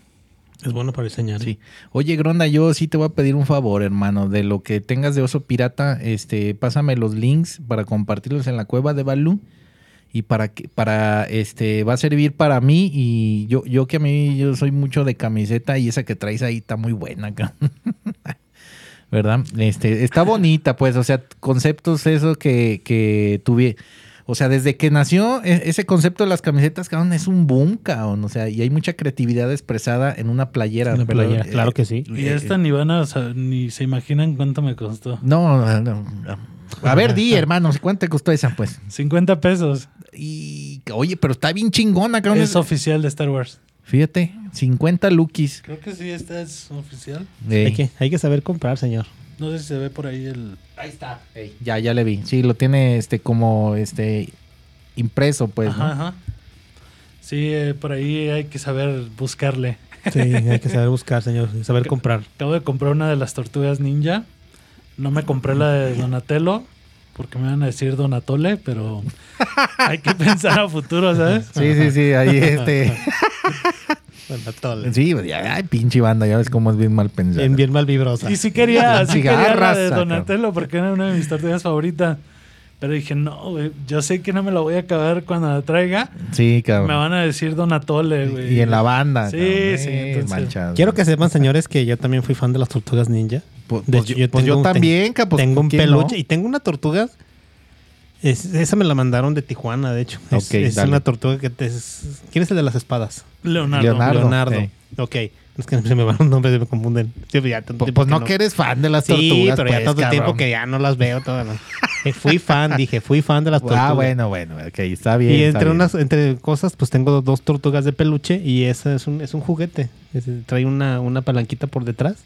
Es bueno para diseñar. ¿eh? Sí. Oye, Gronda, yo sí te voy a pedir un favor, hermano. De lo que tengas de oso pirata, este, pásame los links para compartirlos en la cueva de Balú. Y para que, para, este, va a servir para mí. Y yo, yo que a mí, yo soy mucho de camiseta y esa que traes ahí está muy buena, cabrón. [LAUGHS] ¿Verdad? Este, está bonita, pues, o sea, conceptos eso que, que tuve. O sea, desde que nació e- ese concepto de las camisetas, cabrón, es un boom, cabrón. O sea, y hay mucha creatividad expresada en una playera. Una pero, playera, eh, claro que sí. Y esta ni van a ni se imaginan cuánto me costó. No, no, no. A ver, di, [LAUGHS] hermanos, ¿cuánto te costó esa, pues? 50 pesos. Y, oye, pero está bien chingona, cabrón. Es oficial de Star Wars. Fíjate, 50 lookies. Creo que sí, esta es oficial. Hay, que, hay que saber comprar, señor. No sé si se ve por ahí el... Ahí está. Ya, ya le vi. Sí, lo tiene este como este impreso, pues. ¿no? Ajá, ajá. Sí, eh, por ahí hay que saber buscarle. Sí, hay que saber buscar, señor. Saber comprar. Acabo de comprar una de las tortugas ninja. No me compré la de Donatello porque me van a decir Donatole, pero [LAUGHS] hay que pensar a futuro, ¿sabes? Sí, sí, sí, ahí este. [LAUGHS] [LAUGHS] Bueno, tole. sí, pues, ya, ay, pinche banda, ya ves cómo es bien mal pensado. Bien, bien mal vibrosa. Y sí quería, sí quería la de. Donatello porque era una de mis tortugas favoritas. Pero dije, no, güey, yo sé que no me la voy a acabar cuando la traiga. Sí, cabrón. Me van a decir Donatole, güey. Y en la banda. Sí, cabrón, sí, eh, entonces- manchado. Quiero que sepan, señores, que yo también fui fan de las tortugas ninja. Pues, De pues hecho, yo, yo pues yo también, ca, pues, tengo un peluche y tengo una tortuga. Es- esa me la mandaron de Tijuana, de hecho. Es, una tortuga que te... es- ¿Quién es el de las espadas? Leonardo. Leonardo. Leonardo. ok. Ok. Es que se me van los nombres y me confunden. Sí, ya tanto Pues, tiempo pues no que eres fan de las Sí, tortugas. pero ya pues, tanto cabrón. tiempo que ya no las veo. Todo, ¿no? [LAUGHS] Eh, Fui fan, dije, fui fan de las tortugas. Ah, bueno, bueno, ok, está bien. Y está entre bien. unas entre cosas, pues tengo dos tortugas de peluche y esa es un, es un juguete. Es- trae una, una palanquita por detrás.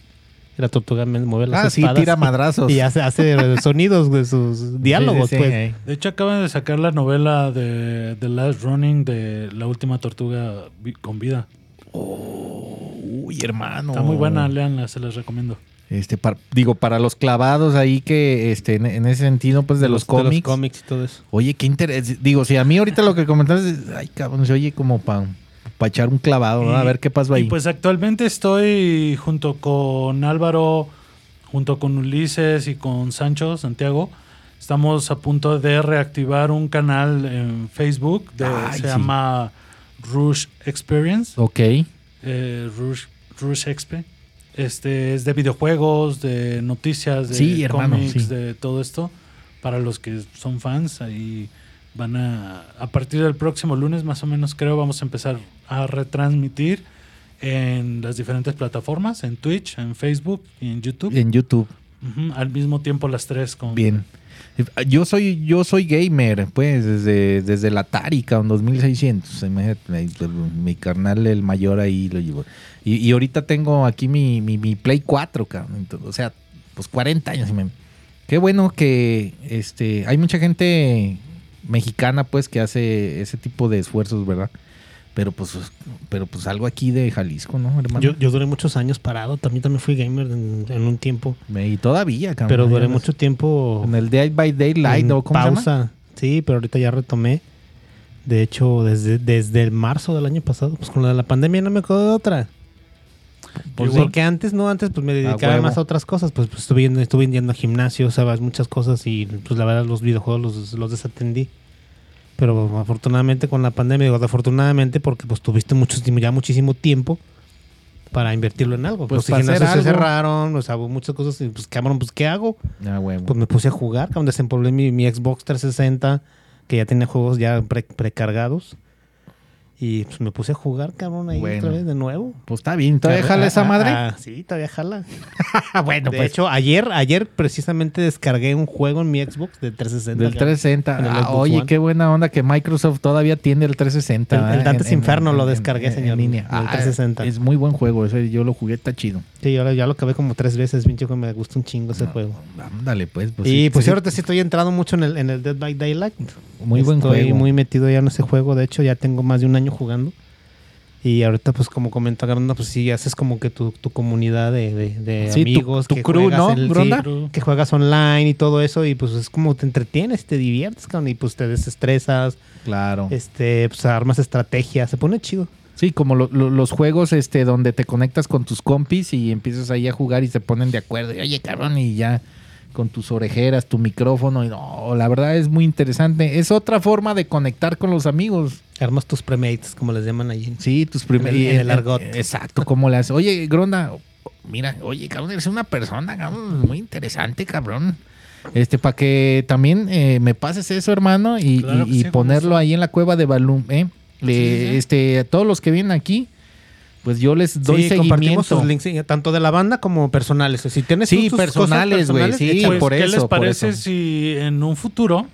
Y la tortuga mueve las Ah, sí, espadas. tira madrazos. [LAUGHS] Y hace, hace sonidos de sus diálogos, Sí, sí, sí, pues. De hecho, acaban de sacar la novela de The Last Running de la última tortuga con vida. Uy, hermano. Está muy buena, leanla, se las recomiendo. Este, digo, para los clavados ahí que, este, en, en ese sentido, pues de los, cómics. cómics y todo eso. Oye, qué interés. Digo, si a mí ahorita lo que comentaste, es, ay, cabrón, se oye como para echar un clavado, ¿no? A ver qué pasó ahí. Y pues actualmente estoy junto con Álvaro, junto con Ulises y con Sancho, Santiago. Estamos a punto de reactivar un canal en Facebook. de- Ay, se sí. llama Rush Experience. ok. eh, Rush, Rush Exp. Este es de videojuegos, de noticias, de Sí, cómics, sí. de todo esto. Para los que son fans, ahí van a. A partir del próximo lunes, más o menos, creo, vamos a empezar a retransmitir en las diferentes plataformas: en Twitch, en Facebook y en YouTube. En YouTube. Al mismo tiempo, las tres con. Bien. Yo soy, yo soy gamer, pues, desde, desde la Atari, cabrón, 2600. Imagínate, ahí, pues, Mi carnal, el mayor, ahí lo llevo. Y, y ahorita tengo aquí mi, mi, mi Play 4, cabrón. O sea, pues 40 años. y Qué bueno que este hay mucha gente mexicana, pues, que hace ese tipo de esfuerzos, ¿verdad? Pero pues, pero pues algo aquí de Jalisco, ¿no, hermano? Yo, yo duré muchos años parado. También, también fui gamer en, en un tiempo. y todavía, cabrón. Pero duré mucho tiempo En el Day by Daylight, ¿no? ¿Cómo se llama? pausa. Sí, pero ahorita ya retomé. De hecho, desde, desde el marzo del año pasado, pues con de la pandemia no me quedó de otra. Pues sí. porque antes, no, antes pues me dedicaba huevo. más a otras cosas. Pues, pues, estuve, yendo, estuve yendo a gimnasio, sabes, muchas cosas y pues la verdad los videojuegos los, los desatendí. Pero afortunadamente con la pandemia, digo afortunadamente porque pues tuviste mucho, ya muchísimo tiempo para invertirlo en algo. Pues, los gimnasios se cerraron, o sea, hubo muchas cosas y pues cabrón, pues ¿qué hago? Ah. Pues me puse a jugar, cuando desempolvé mi, mi Xbox 360, que ya tenía juegos ya pre- precargados. Y pues me puse a jugar, cabrón, ahí Bueno. otra vez de nuevo. Pues está bien. ¿Todavía Ah, jala esa ah, madre? ah, sí, todavía jala. [LAUGHS] bueno, de pues. hecho, ayer, ayer precisamente descargué un juego en mi Xbox de 360. Del cabrón. 360. En el Ah, oye, One. qué buena onda que Microsoft todavía tiene el 360. El- el. Dantes Inferno lo descargué, en señor, línea. del Ah, 360. Es muy buen juego. Ese yo lo jugué, está chido. Sí, ahora ya lo acabé como tres veces, pinche, que me gusta un chingo ese juego. Ándale, pues. pues y sí, pues sí, ahorita sí estoy entrado mucho en el, en el Dead by Daylight. Muy buen Estoy juego. muy metido ya en ese juego. De hecho, ya tengo más de un año jugando. Y ahorita, pues como comenta Gronda, pues sí, haces como que tu, tu comunidad de, de- de Sí, tu- amigos. tu que crew, juegas ¿no, el- sí, que juegas online y todo eso. Y pues es como te entretienes, te diviertes, cabrón, y pues te desestresas, Claro. este, pues armas estrategias. Se pone chido. Sí, como lo- lo- los juegos este donde te conectas con tus compis y empiezas ahí a jugar y se ponen de acuerdo. Y, Oye, cabrón, y ya con tus orejeras, tu micrófono. Y no, la verdad es muy interesante. Es otra forma de conectar con los amigos. Armas tus premates, como les llaman allí. Sí, tus primeros. En el- en el argot. Exacto, como las. Oye, Gronda, mira, oye, cabrón, eres una persona, cabrón, muy interesante, cabrón. Este, para que también eh, me pases eso, hermano, y, Claro y- que y sí, con ponerlo ahí en la cueva de Balloon, ¿eh? Le- Sí, sí. Este, a todos los que vienen aquí, pues yo les doy sí, compartimos seguimiento. sus links, tanto de la banda como personales. Si tienes Sí, personales, güey, sí. Pues, por ¿qué eso, les parece si en un futuro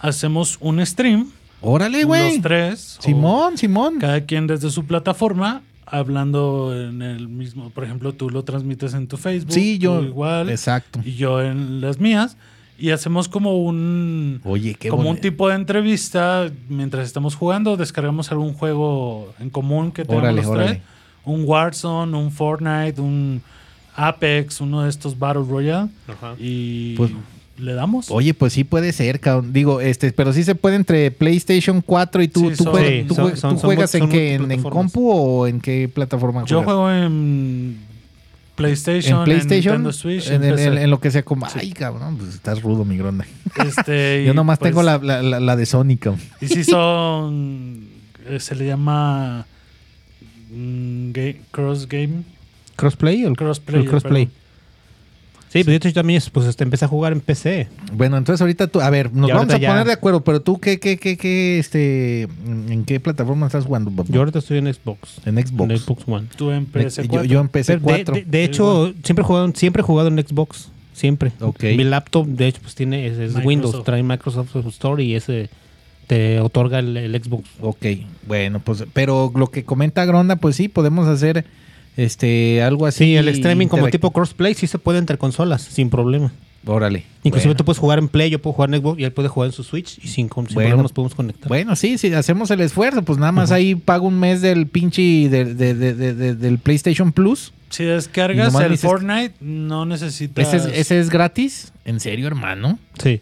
hacemos un stream? Órale, güey. Los tres. Simón, Simón. Cada quien desde su plataforma, hablando en el mismo. Por ejemplo, tú lo transmites en tu Facebook. Sí, yo. igual. Exacto. Y yo en las mías. Y hacemos como un. Oye, qué como un tipo de entrevista mientras estamos jugando. Descargamos algún juego en común que tenemos Órale, los órale. Un Warzone, un Fortnite, un Apex, uno de estos Battle Royale. Y Pues- le damos. Oye, pues sí puede ser, cabrón. Digo, este, pero sí se puede entre PlayStation 4 y tú, Sí, tú, son- juegas, Sí, tú son- jue- son- tú son juegas multi- en qué, en, en compu o en qué plataforma Yo juegas? juego en PlayStation, en PlayStation, Nintendo Switch, en, en en- en- en lo que sea como, ay, cabrón, pues estás rudo, mi gronda. [LAUGHS] Este, [LAUGHS] Yo nomás pues, tengo la, la, la- de Sonic, cabrón. Y si son. eh, se le llama. Mm, ga- cross game. ¿Crossplay o el Crossplay. el crossplay? Sí, pues yo también pues, este, empecé a jugar en PC. Bueno, entonces ahorita tú, a ver, nos Y vamos a ya- poner de acuerdo, pero tú, ¿qué, qué, qué, qué, este, en qué plataforma estás jugando, papá? Yo ahorita estoy en Xbox. En Xbox. En Xbox One. Tú en Me- PS4. yo, yo Pero de, 4. de- de hecho, siempre, he jugado, siempre he jugado en Xbox. Siempre. Ok. Mi laptop, de hecho, pues tiene es. Windows. Trae Microsoft Store y ese te otorga el, el Xbox. Ok, bueno, pues, pero lo que comenta Gronda, pues sí, podemos hacer este algo así. Sí, el streaming como tipo crossplay sí se puede entre consolas, sin problema. Órale. Inclusive bueno. tú puedes jugar en Play, yo puedo jugar en Xbox y él puede jugar en su Switch y sin, sin Bueno. problema nos podemos conectar. Bueno, sí, sí, hacemos el esfuerzo, pues nada más ahí pago un mes del pinche de- de- de- de- de- del PlayStation Plus. Si descargas el dices- Fortnite, no necesitas. ¿Ese es, ese es gratis? ¿En serio, hermano? Sí.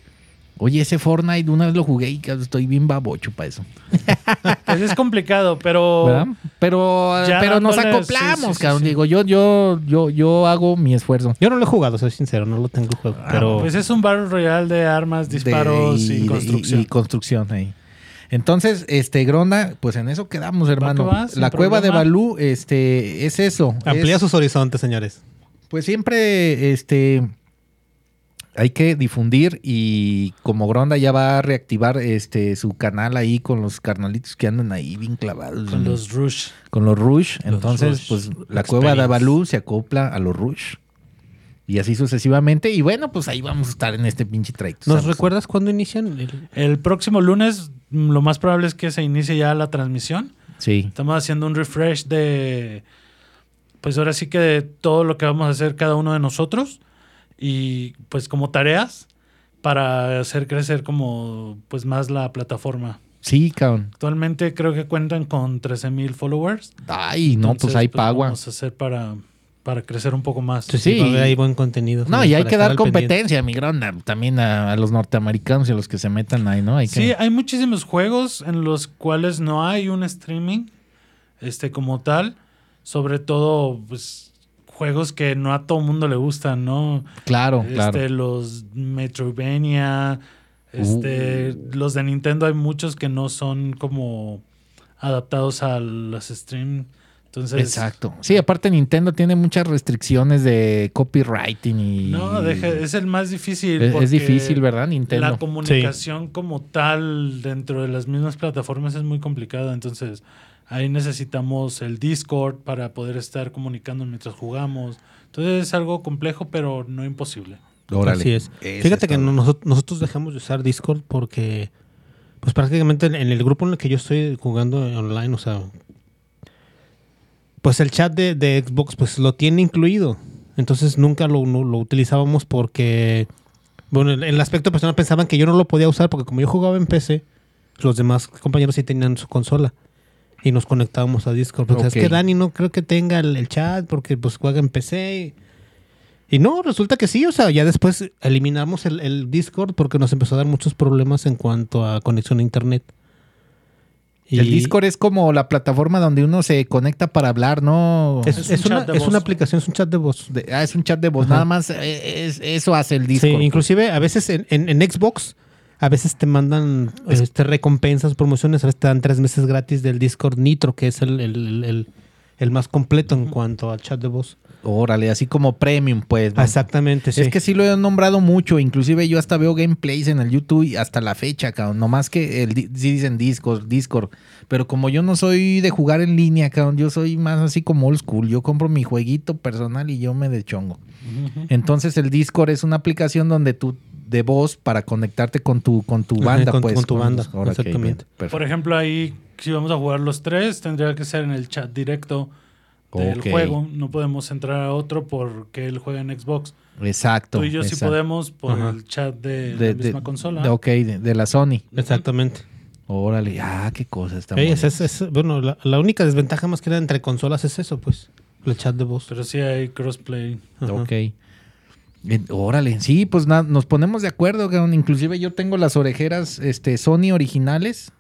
Oye, ese Fortnite una vez lo jugué y estoy bien babocho para eso. [LAUGHS] Pues es complicado, pero. ¿Verdad? Pero, pero nos acoplamos, sí, cabrón. sí. Digo, yo, yo, yo, yo hago mi esfuerzo. Yo no lo he jugado, soy sincero, no lo tengo juego. pero Pues es un Battle Royale de armas, disparos de- y, construcción. y construcción ahí. Entonces, este, Gronda, pues en eso quedamos, hermano. va, sin La cueva de. Balú, este, es eso. amplía es- sus horizontes, señores. Pues siempre, este, hay que difundir y como Gronda ya va a reactivar, este, su canal ahí con los carnalitos que andan ahí bien clavados. con los Rush. con los Rush. Entonces, Rush pues la cueva de. Balú se acopla a los Rush. Y así sucesivamente. Y bueno, pues ahí vamos a estar en este pinche trade. ¿Nos ¿sabes? recuerdas cuándo inician? el- El próximo lunes, mm, lo más probable es que se inicie ya la transmisión. Sí. Estamos haciendo un refresh de. Pues ahora sí que de todo lo que vamos a hacer cada uno de nosotros. Y pues como tareas para hacer crecer como pues más la plataforma. Sí, cabrón. Actualmente creo que cuentan con 13 mil followers. Ay, no, pues hay pagua. Vamos a hacer para, para crecer un poco más. Sí, Sí. haber ahí buen contenido. No, y hay que dar competencia, mi Gronda. También a, a los norteamericanos y a los que se metan ahí, ¿no? Hay que... Sí, hay muchísimos juegos en los cuales no hay un streaming este como tal. Sobre todo, pues, juegos que no a todo mundo le gustan, ¿no? claro, Este, claro. los Metroidvania, este, los de Nintendo hay muchos que no son como adaptados a los stream. Entonces, Exacto. Sí, aparte Nintendo tiene muchas restricciones de copywriting y... no, deja- es el más difícil. Es, difícil, ¿verdad? Nintendo. La comunicación como tal dentro de las mismas plataformas es muy complicada. Entonces, ahí necesitamos el Discord para poder estar comunicando mientras jugamos. Entonces, es algo complejo, pero no imposible. Órale. Así es. Fíjate es que nosotros dejamos de usar Discord porque, pues prácticamente en el grupo en el que yo estoy jugando online, o sea, pues el chat de, de Xbox pues lo tiene incluido. Entonces nunca lo, no- lo utilizábamos porque, bueno, en el aspecto personal pensaban que yo no lo podía usar porque como yo jugaba en PC, los demás compañeros sí tenían su consola. Y nos conectábamos a Discord. Porque Ok. es que Dani no creo que tenga el, el chat porque pues juega en PC. Y, y no, resulta que sí, o sea, ya después eliminamos el, el Discord porque nos empezó a dar muchos problemas en cuanto a conexión a internet. Y El Discord es como la plataforma donde uno se conecta para hablar, ¿no? es, Es un es una, chat de es voz. una aplicación, es un chat de voz. De- ah, es un chat de voz. Ajá. Nada más eh, es- eso hace el Sí, Discord. inclusive a veces en, en- en Xbox, a veces te mandan este, recompensas, promociones, a veces te dan tres meses gratis del Discord Nitro, que es el, el- el- el- el más completo en cuanto al chat de voz. Órale, así como premium, pues. ¿no? Exactamente, sí. Es que sí lo he nombrado mucho, inclusive yo hasta veo gameplays en el YouTube y hasta la fecha, cabrón. Nomás que el, sí dicen Discord, Discord. Pero como yo no soy de jugar en línea, cabrón, yo soy más así como old school. Yo compro mi jueguito personal y yo me deschongo. Entonces el Discord es una aplicación donde tú de voz para conectarte con tu con tu Ajá, banda, con- pues. con tu banda, exactamente. Por ejemplo, ahí, si vamos a jugar los tres, tendría que ser en el chat directo del juego. No podemos entrar a otro porque él juega en Xbox. Exacto. Tú y yo sí exacto. podemos por Ajá. el chat de, De, la de- misma consola. de- ok, de, de la Sony. Exactamente. Órale, ah, qué cosa está Ey, muy es- es- es- bueno, la, la única desventaja más que nada entre consolas es eso, pues. El chat de voz. Pero sí hay crossplay. Ajá. Ok. Órale, sí, pues na- nos ponemos de acuerdo, cabrón. Inclusive yo tengo las orejeras este, Sony originales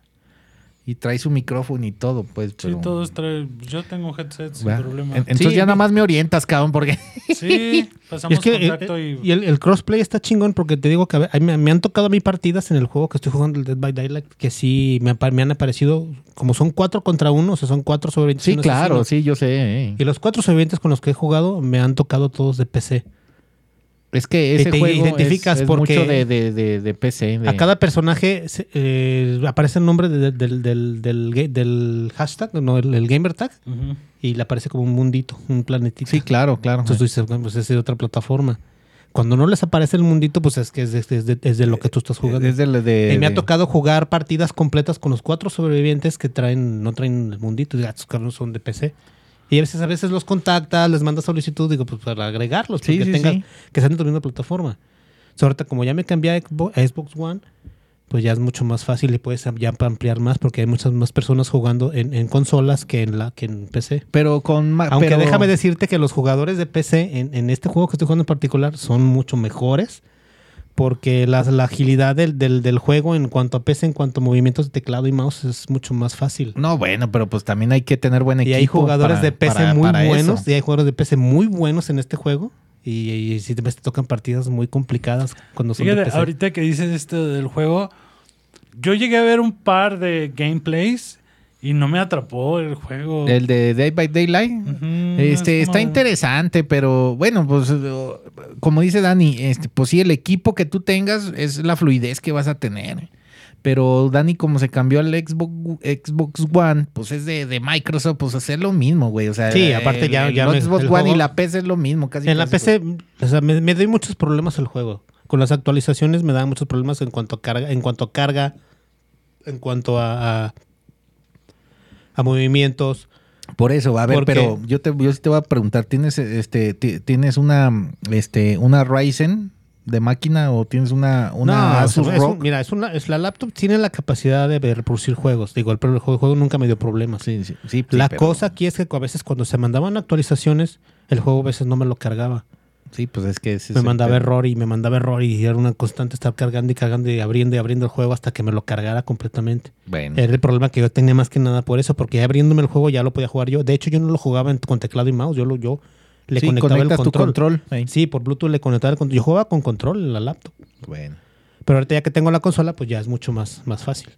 y trae su micrófono y todo, pues. Sí, pero- todos traen. Yo tengo headset sin problema. En- Entonces Sí, ya nada más me orientas, cabrón, porque... Sí, [LAUGHS] pasamos Es que, eh, contacto eh, y. y el, el crossplay está chingón porque te digo que me, me han tocado a mí partidas en el juego que estoy jugando, el Dead by Daylight, que sí me, han aparecido, como son cuatro contra uno, o sea, son cuatro sobrevivientes. Sí, claro, asesino. sí, yo sé. eh. Y los cuatro sobrevivientes con los que he jugado me han tocado todos de PC. Es que ese te juego identificas es, es porque mucho de, de, de, de PC. de- A cada personaje se- eh, aparece el nombre de- del, del, del, hashtag, no, el, el gamer tag, y le aparece como un mundito, un planetito. Sí, claro, claro. Entonces tú dices, bueno, pues es de otra plataforma. Cuando no les aparece el mundito, pues es que es de, es de- es de lo que tú estás jugando. Es de, de- y me ha tocado jugar partidas completas con los cuatro sobrevivientes que traen, no traen el mundito, ah, estos cabrones son de PC. Y a veces, a veces los contactas, les mandas solicitud, digo, pues para agregarlos, Sí, porque sí, tengas, sí. que sean de tu misma plataforma. O sea, ahorita como ya me cambié a Xbox, One, pues ya es mucho más fácil y puedes ya ampliar más porque hay muchas más personas jugando en, en consolas que en la que en PC. Pero con... Aunque pero- déjame decirte que los jugadores de PC en, en este juego que estoy jugando en particular son mucho mejores porque la, la agilidad del, del, del juego en cuanto a PC, en cuanto a movimientos de teclado y mouse es mucho más fácil. No, bueno, pero pues también hay que tener buen Y equipo. hay jugadores para- de PC para- muy para eso. buenos y hay jugadores de PC muy buenos en este juego. Y, y si te, tocan partidas muy complicadas cuando son de Fíjate, PC. ahorita que dices esto del juego, yo llegué a ver un par de gameplays y no me atrapó el juego. El de Day by Daylight. Este, es está interesante, pero bueno, pues eh, como dice Dani, este, pues sí, el equipo que tú tengas es la fluidez que vas a tener. Pero Dani, como se cambió al Xbox, Xbox One, pues es de, de Microsoft, pues hacer lo mismo, güey. O sea, Sí, aparte ya- el ya me- Xbox el One juego- y la PC es lo mismo, casi. en la PC, o sea, me, me doy muchos problemas el juego. Con las actualizaciones me da muchos problemas en cuanto a carga, en cuanto a carga, en cuanto a, a, a movimientos. Por eso, a ver, Porque- pero yo te, yo sí te voy a preguntar, ¿tienes este, ti- tienes una, este, una Ryzen de máquina o tienes una, una no, Asus es ROG? mira, es una, es la laptop tiene la capacidad de reproducir juegos. Digo, el, el juego, el juego nunca me dio problemas. Sí, sí, sí, la pero- cosa aquí es que a veces cuando se mandaban actualizaciones, el juego a veces no me lo cargaba. Sí, pues es que me mandaba error y me mandaba error y era una constante estar cargando y cargando y abriendo y abriendo el juego hasta que me lo cargara completamente. Bueno, Era el problema que yo tenía más que nada por eso, porque ya abriéndome el juego ya lo podía jugar yo. De hecho, yo no lo jugaba con teclado y mouse, yo lo yo le sí, conectaba el conectas tu control. control. ahí. Sí, por Bluetooth le conectaba el control. Yo jugaba con control en la laptop. Bueno, Pero ahorita ya que tengo la consola, pues ya es mucho más, más fácil.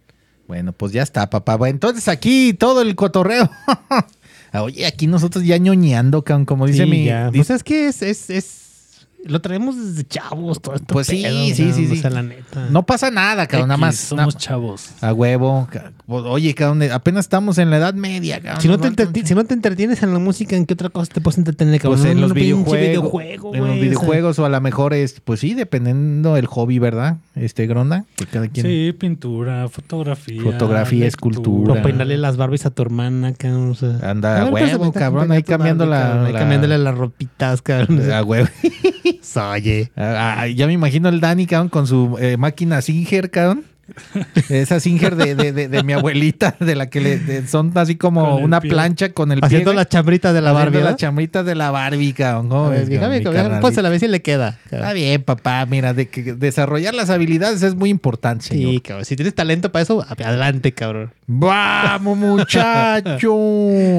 bueno, pues ya está, papá. Bueno, entonces aquí todo el cotorreo. [LAUGHS] Oye, aquí nosotros ya ñoñando, como dice Sí, mi... ya. dice- Pues es que es, es, es- Lo traemos desde chavos, todo esto. Pues sí, sí, sí, sí. la neta. no pasa nada, cabrón, nada X, más. Somos na- chavos. a huevo. pues, Oye, cabrón, apenas estamos en la edad media, cabrón. Si no, te si no te entretienes en la música, ¿en qué otra cosa te puedes entretener? Pues cabrón? en los videojuegos, videojuego, en los o sea. videojuegos o a lo mejor es, pues sí, dependiendo del hobby, ¿verdad? Este Gronda, que cada quien Sí, pintura, fotografía. Fotografía, lectura. escultura. O peinarle las Barbies a tu hermana, cabrón. o sea. Anda, A huevo, cabrón, ahí cambiando la- ahí cambiándole las ropitas, cabrón. a huevo. [LAUGHS] Oye. Ah, ah, ya me imagino el Dani, cabrón, con su eh, máquina Singer, cabrón. [LAUGHS] Esa Singer de, de, de, de mi abuelita, de la que le, son así como una pie. plancha con el Haciendo pie. la chambrita de la Haciendo Barbie. la ¿verdad? chambrita de la Barbie, cabrón. ¿Cómo A ver, Déjame, cabrón, pónsela, a carnalito? ver si le queda. Está bien, papá. Mira, de que desarrollar las habilidades es muy importante, señor. Sí, cabrón. Si tienes talento para eso, adelante, cabrón. Vamos, [LAUGHS] muchacho.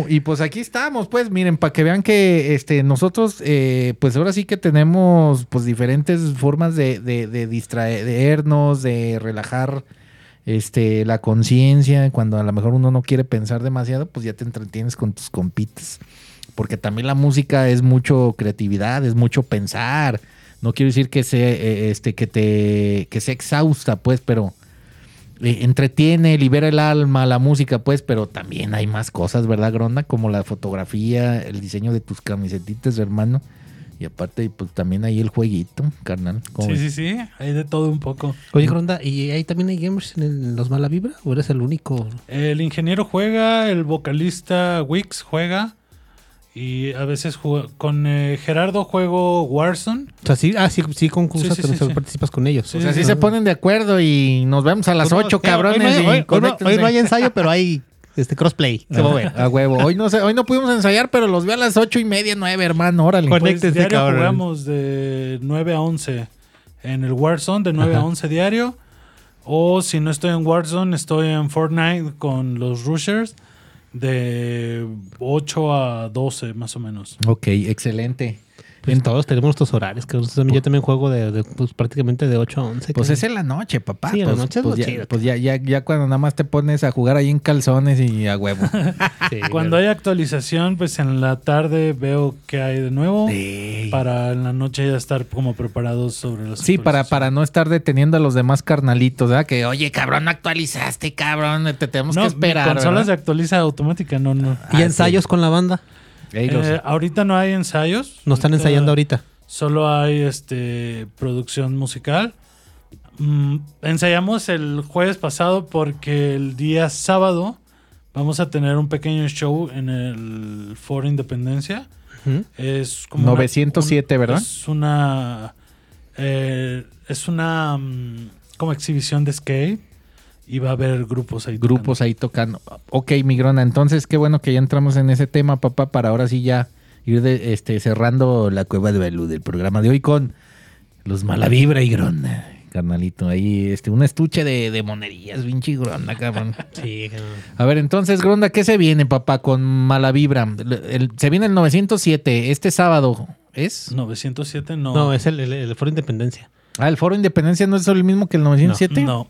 y pues aquí estamos, pues, miren, para que vean que este, nosotros, eh, pues ahora sí que tenemos pues diferentes formas de, de, de distraernos, de relajar este, la conciencia. Cuando a lo mejor uno no quiere pensar demasiado, pues ya te entretienes con tus compitas. Porque también la música es mucho creatividad, es mucho pensar. No quiero decir que sea, eh, este, que te, que sea exhausta, pues, pero eh, entretiene, libera el alma, la música, pues, pero también hay más cosas, ¿verdad, Gronda? Como la fotografía, el diseño de tus camisetitas, hermano. Y aparte, pues también hay el jueguito, carnal. ¿Cómo Sí, ves? sí, sí. Hay de todo un poco. Oye, Gronda, ¿y ahí también hay gamers en el- los Mala Vibra? ¿O eres el único? El ingeniero juega, el vocalista Wix juega. Y a veces juega- con eh, Gerardo juego Warzone. O sea, sí, ah, sí, sí concursas, Sí, pero participas con ellos. Sí, O sea, sí, se ponen de acuerdo y nos vemos a las Pues no, 8, eh, cabrones. Hoy, no hoy no hay ensayo, pero hay este crossplay. ¿Qué va a ver? [LAUGHS] A huevo. Hoy no, sé, hoy no pudimos ensayar, pero los veo a las ocho y media, nueve, hermano. Órale. Con- Pues Conéctense, diario cabrón. jugamos de 9 a 11 en el Warzone, de 9 a 11 diario. O si no estoy en Warzone, estoy en Fortnite con los Rushers de 8 a 12 más o menos. Ok, excelente. Pues todos tenemos nuestros horarios. Que nosotros también- yo también juego de, de, pues, prácticamente de 8 a 11. Pues es en la noche, papá. Sí, en la pues, noche es pues lo ya, chido. pues ya, ya, ya cuando nada más te pones a jugar ahí en calzones y a huevo. [LAUGHS] Sí, [LAUGHS] Cuando hay actualización, pues en la tarde veo qué hay de nuevo. Sí. Para en la noche ya estar como preparados sobre las Sí, para, para no estar deteniendo a los demás carnalitos, ¿verdad? Que, oye, cabrón, no actualizaste, cabrón, te tenemos No, que esperar. mi consola se ¿verdad? actualiza automática, no, no. ¿Y ensayos con la banda? Los- Eh, ahorita no hay ensayos. No están Ahorita ensayando ahorita. Solo hay este producción musical. Mm, ensayamos el jueves pasado porque el día sábado vamos a tener un pequeño show en el Foro Independencia. Es como una- 907, un- ¿verdad? Es una eh, es una mm, como exhibición de skate y va a haber grupos ahí. grupos ahí tocando. Ok, Migrona, entonces qué bueno que ya entramos en ese tema, papá, para ahora sí ya ir de- este, cerrando la cueva de Balú del programa de hoy con los Malavibra y Grona. Carnalito, ahí este, un estuche de, de monerías, pinche Gronda, cabrón. [LAUGHS] Sí, A ver, entonces, Gronda, ¿qué se viene, papá, con Malavibra? El- el- se viene el 907, este sábado, ¿es? tocando. 907 no. No, es el, el, el Foro Independencia. Ah, el Foro Independencia no es el mismo que el 907. no. No,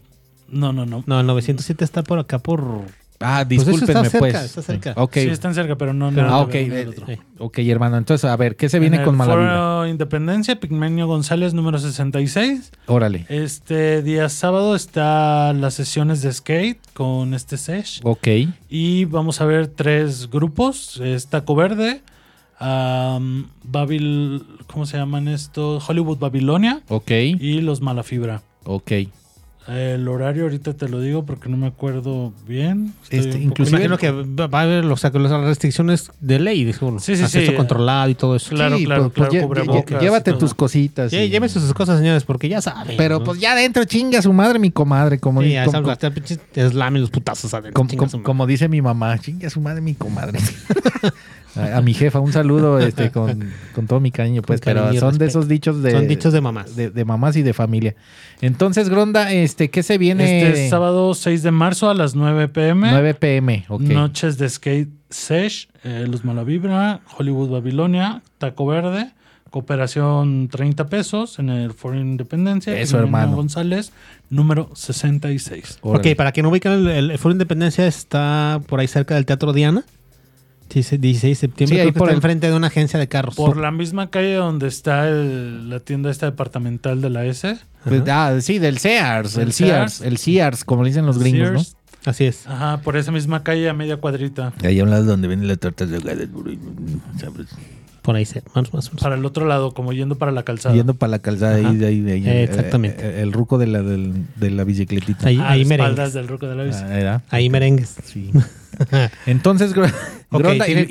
no, no. No, el 907 está por acá por... Ah, Pues discúlpenme, está pues. cerca, está cerca. Ok. Sí, están cerca, pero no. Pero- no Ah, no, ok, no, no, eh, el otro. Sí. ok, hermano. Entonces, a ver, ¿qué se viene En con el Malavibra? Foro Independencia, Pigmenio González, número 66. Órale. Este día sábado está las sesiones de skate con este sesh. Ok. Y vamos a ver tres grupos. Es Taco Verde, Babil, ¿cómo se llaman estos? Hollywood Babilonia Ok. y los Malafibra. Ok. El horario ahorita te lo digo porque no me acuerdo bien. Este, inclusive- Imagino que va a haber o sea, que las restricciones de ley, seguro. Sí, sí, Acceso sí. controlado y todo eso. Claro, Sí, claro, pues, pues, claro, lle- llévate tus cositas. Sí, y- llévense sus cosas, señores, porque ya saben. Pero ¿no? pues ya adentro chinga su madre, mi comadre. Como, Sí, como, eslamen los putazos adentro. como- como- como dice mi mamá, chinga su madre, mi comadre. [LAUGHS] a, a mi jefa, un saludo este, con, con todo mi cariño, pues. cariño pero son de respeto. esos dichos de. Son dichos de mamás. De, de mamás y de familia. Entonces, Gronda, este, ¿qué se viene? Este sábado 6 de marzo a las 9 pm. 9 pm, ok. Noches de skate sesh, eh, Los Malavibra, Hollywood Babilonia, Taco Verde, Cooperación 30 pesos en el Foro Independencia. Eso, hermano. González, número 66. Órale. Ok, para quien no ubican, el, el, el Foro Independencia está por ahí cerca del Teatro Diana. Sí, sí, 16 de septiembre. Sí, ahí por el- enfrente de una agencia de carros. Por la misma calle donde está el- la tienda esta departamental de la S. Pues, ah, sí, del Sears, Del el Sears, Sears. el Sears, como le dicen los gringos, Sears. Así es. Ajá, por esa misma calle a media cuadrita. ¿no? Ahí a un lado donde venden las tortas de. Por ahí, cerca, más, más o menos. Para el otro lado, como yendo para la calzada. Yendo para la calzada ahí, ahí, de ahí. Eh, exactamente. Eh, eh, el ruco de la, del- de la bicicletita. Ahí, Ah, ahí merengues. del roco de la. Ah, ¿era? Ahí merengues. Sí. [LAUGHS] [LAUGHS] Entonces, Gro- Ok, Gronda, ¿tienen,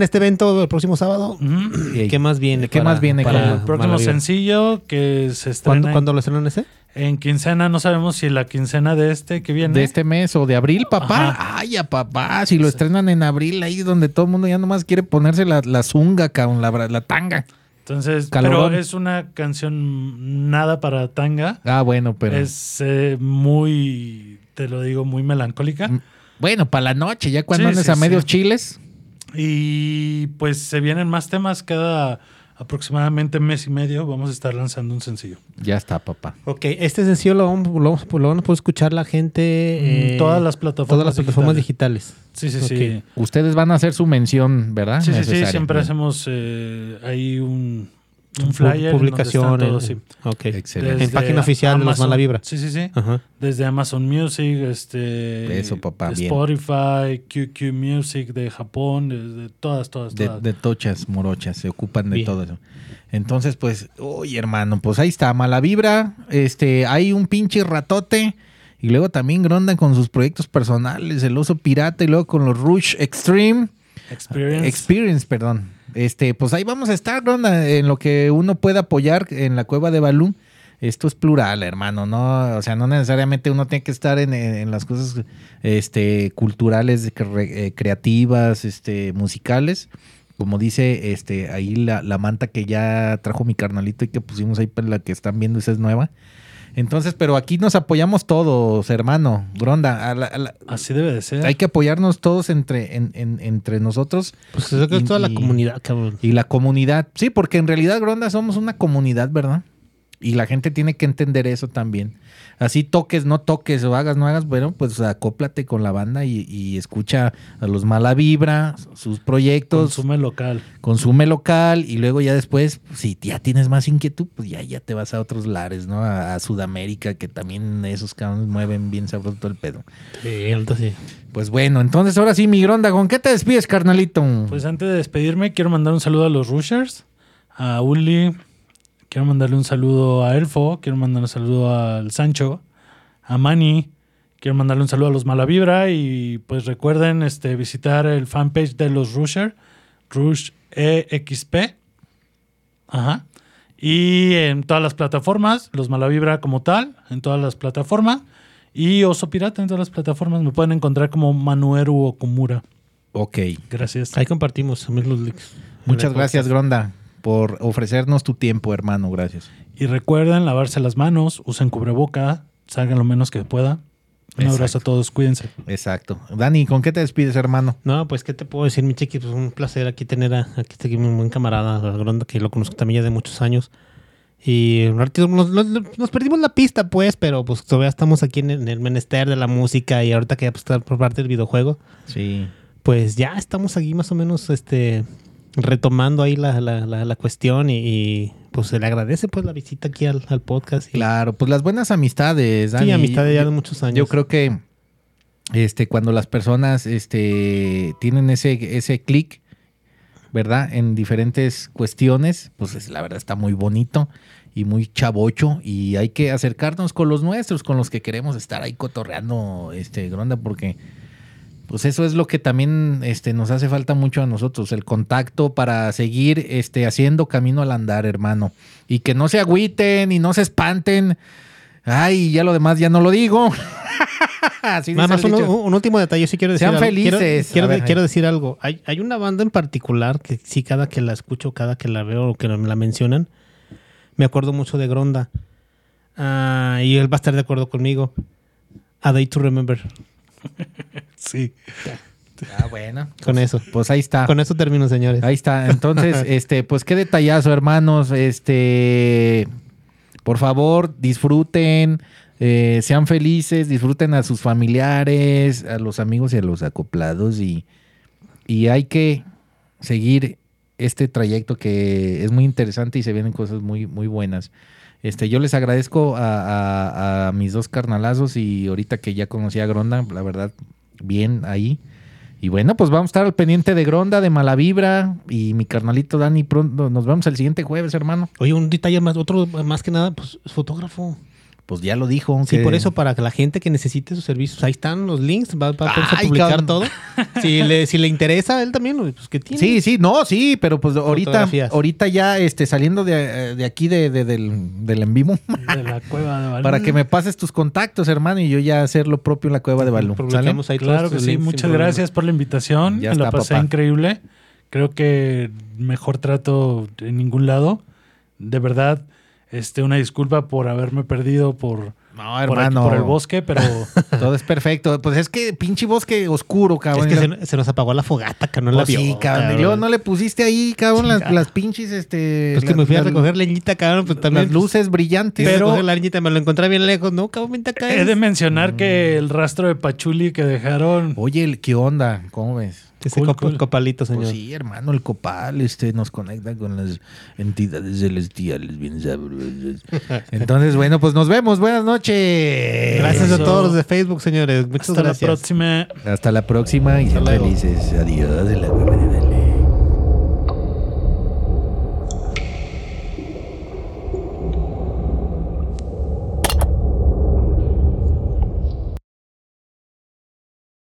y- este evento el próximo sábado? Y- ¿Qué más viene? ¿Qué para- más viene? para el próximo sencillo que se estrena ¿Cuándo, ¿Cuándo lo estrenan ese? En quincena, no sabemos si la quincena de este que viene. De este mes o de abril, papá. Ajá. Ay, a papá, si lo estrenan en abril, ahí donde todo el mundo ya nomás quiere ponerse la, la zunga, cabrón, la, tanga. Entonces, Calorón. pero es una canción nada para tanga. Ah, bueno, pero. Es eh, muy, te lo digo, muy melancólica. Mm, Bueno, para la noche, ya cuando Sí, andes sí, a medios chiles. Y pues se vienen más temas cada aproximadamente mes y medio. Vamos a estar lanzando un sencillo. Ya está, papá. Ok, este sencillo lo vamos, lo vamos, lo vamos a poder escuchar la gente. En eh, todas las plataformas Todas las plataformas digitales. Sí, sí, Ok. sí. Ustedes van a hacer su mención, ¿verdad? Sí, sí, sí. Siempre Bien. hacemos eh, ahí un, un flyer. Publicación. en- todos, sí. ok. Excelente. En página oficial de los Amazon- Mala Vibra. Sí, sí, sí. Ajá. Desde Amazon Music, este Eso, papá, bien. Spotify, QQ Music de Japón, desde todas, todas, De, todas. de tochas, morochas, se ocupan de Bien. todo eso. Entonces, pues, oye, hermano, pues ahí está, mala vibra. Este, hay un pinche ratote. Y luego también Gronda con sus proyectos personales, el oso pirata, y luego con los Rush Extreme. Experience. Experience, perdón. Este, pues ahí vamos a estar, Gronda, en lo que uno pueda apoyar en la cueva de Balú. Esto es plural, hermano, no, o sea, no necesariamente uno tiene que estar en, las cosas este, culturales, eh, creativas, este, musicales. Como dice este, ahí la, la manta que ya trajo mi carnalito y que pusimos ahí para la que están viendo, esa es nueva. Entonces, pero aquí nos apoyamos todos, hermano. Gronda, a la- a la- Así debe de ser. hay que apoyarnos todos entre, en- en- entre nosotros Pues eso que es toda la y- comunidad, cabrón. y la comunidad. Sí, porque en realidad, Gronda, somos una comunidad, ¿verdad? Y la gente tiene que entender eso también. Así toques, no toques, o hagas, no hagas, bueno, pues acóplate con la banda y, y escucha a los Mala Vibra, sus proyectos, Consume local. consume local y luego ya después, si ya tienes más inquietud, pues ya, ya te vas a otros lares, ¿no? A, a Sudamérica, que también esos cabrones mueven bien sabroso todo el pedo. Sí, alto sí. Pues bueno, entonces ahora sí, mi Gronda, ¿con qué te despides, carnalito? Pues antes de despedirme, quiero mandar un saludo a los Rushers, a Uli, quiero mandarle un saludo a Elfo, quiero mandarle un saludo al Sancho, a Manny, quiero mandarle un saludo a los Malavibra y pues recuerden este, visitar el fanpage de los Rusher, Rush EXP. Ajá. Y en todas las plataformas, los Malavibra como tal, en todas las plataformas. Y Oso Pirata en todas las plataformas. Me pueden encontrar como Manueru Okumura. Ok. Gracias. Ahí compartimos también los links. Muchas gracias, Gronda, por ofrecernos tu tiempo, hermano. Gracias. Y recuerden lavarse las manos, usen cubreboca, salgan lo menos que pueda. Un Exacto. abrazo a todos, cuídense. Exacto. Dani, ¿con qué te despides, hermano? No, pues, ¿qué te puedo decir, mi chiqui? Pues un placer aquí tener a, aquí está aquí mi buen camarada, que lo conozco también ya de muchos años. Y un nos, nos- nos perdimos la pista, pues, pero pues todavía estamos aquí en, el- en el menester de la música y ahorita que ya pues, está por parte del videojuego, Sí. pues ya estamos aquí más o menos este retomando ahí la, la, la, la cuestión y, y, pues se le agradece pues la visita aquí al, al podcast. Y, Claro, pues las buenas amistades, Dani. sí, amistad ya de muchos años. Yo creo que este, cuando las personas este, tienen ese, ese clic, ¿verdad? En diferentes cuestiones, pues es- la verdad está muy bonito y muy chavocho y hay que acercarnos con los nuestros, con los que queremos estar ahí cotorreando, este, Gronda, porque pues eso es lo que también este, nos hace falta mucho a nosotros, el contacto para seguir este, haciendo camino al andar, hermano. Y que no se agüiten y no se espanten. Ay, ya lo demás ya no lo digo. [LAUGHS] Así Nada más un, último detalle, sí quiero decir Sean algo. felices. Quiero, quiero- A ver, quiero ahí. decir algo. Hay, hay una banda en particular que sí, cada que la escucho, cada que la veo o que me la mencionan, me acuerdo mucho de Gronda. Ah, y él va a estar de acuerdo conmigo. A Day to Remember. [LAUGHS] Sí. Ah, bueno. [LAUGHS] Con eso. Pues ahí está. Con eso termino, señores. Ahí está. Entonces, [LAUGHS] este, pues qué detallazo, hermanos. Este, por favor, disfruten, eh, sean felices, disfruten a sus familiares, a los amigos y a los acoplados y, y hay que seguir este trayecto que es muy interesante y se vienen cosas muy, muy buenas. Este, yo les agradezco a, a- a mis dos carnalazos y ahorita que ya conocí a Gronda, la verdad, bien ahí. Y bueno, pues vamos a estar al pendiente de Gronda, de Malavibra y mi carnalito Dani. Pronto nos vemos el siguiente jueves, hermano. Oye, un detalle más, otro más que nada, pues es fotógrafo. Pues ya lo dijo. Sí, que- por eso, para que la gente que necesite sus servicios, ahí están los links, va, va a publicar cabrón. todo. [LAUGHS] Si le, si le interesa a él también, pues que tiene. Sí, sí, no, sí, pero pues ahorita, ahorita ya este, saliendo de, de aquí de, de- del, del en vivo, De la [LAUGHS] cueva de Balú. para que me pases tus contactos, hermano, y yo ya hacer lo propio en la cueva de Balú. ahí todos Claro que sí, links muchas problema. gracias por la invitación. Ya Me la está, pasé papá. increíble. Creo que mejor trato en ningún lado. De verdad, este, una disculpa por haberme perdido por, No, por, aquí- hermano. por el bosque, pero [LAUGHS] Todo es perfecto. Pues es que pinche bosque oscuro, Es cabrón. que Y se, nos apagó la fogata, que no la Pues vio. sí, cabrón. Y luego no le pusiste ahí, cabrón, las, pinches, este... Pues que las- me fui a recoger leñita, cabrón, pues también. Las luces brillantes. Pero. La leñita, me lo encontré bien lejos. No, cabrón, vente acá. he de mencionar que el rastro de Pachuli que dejaron. Oye, ¿qué onda? ¿Cómo ves? Ese Cool, copo- cool. copalito, señor. Pues sí, hermano, el copal este, nos conecta con las entidades celestiales bien sabrosas. [LAUGHS] Entonces, bueno, pues nos vemos. Buenas noches. Gracias a todos los de Facebook, señores. Muchas Hasta gracias. la próxima. Hasta la próxima y sean felices. Adiós. de la-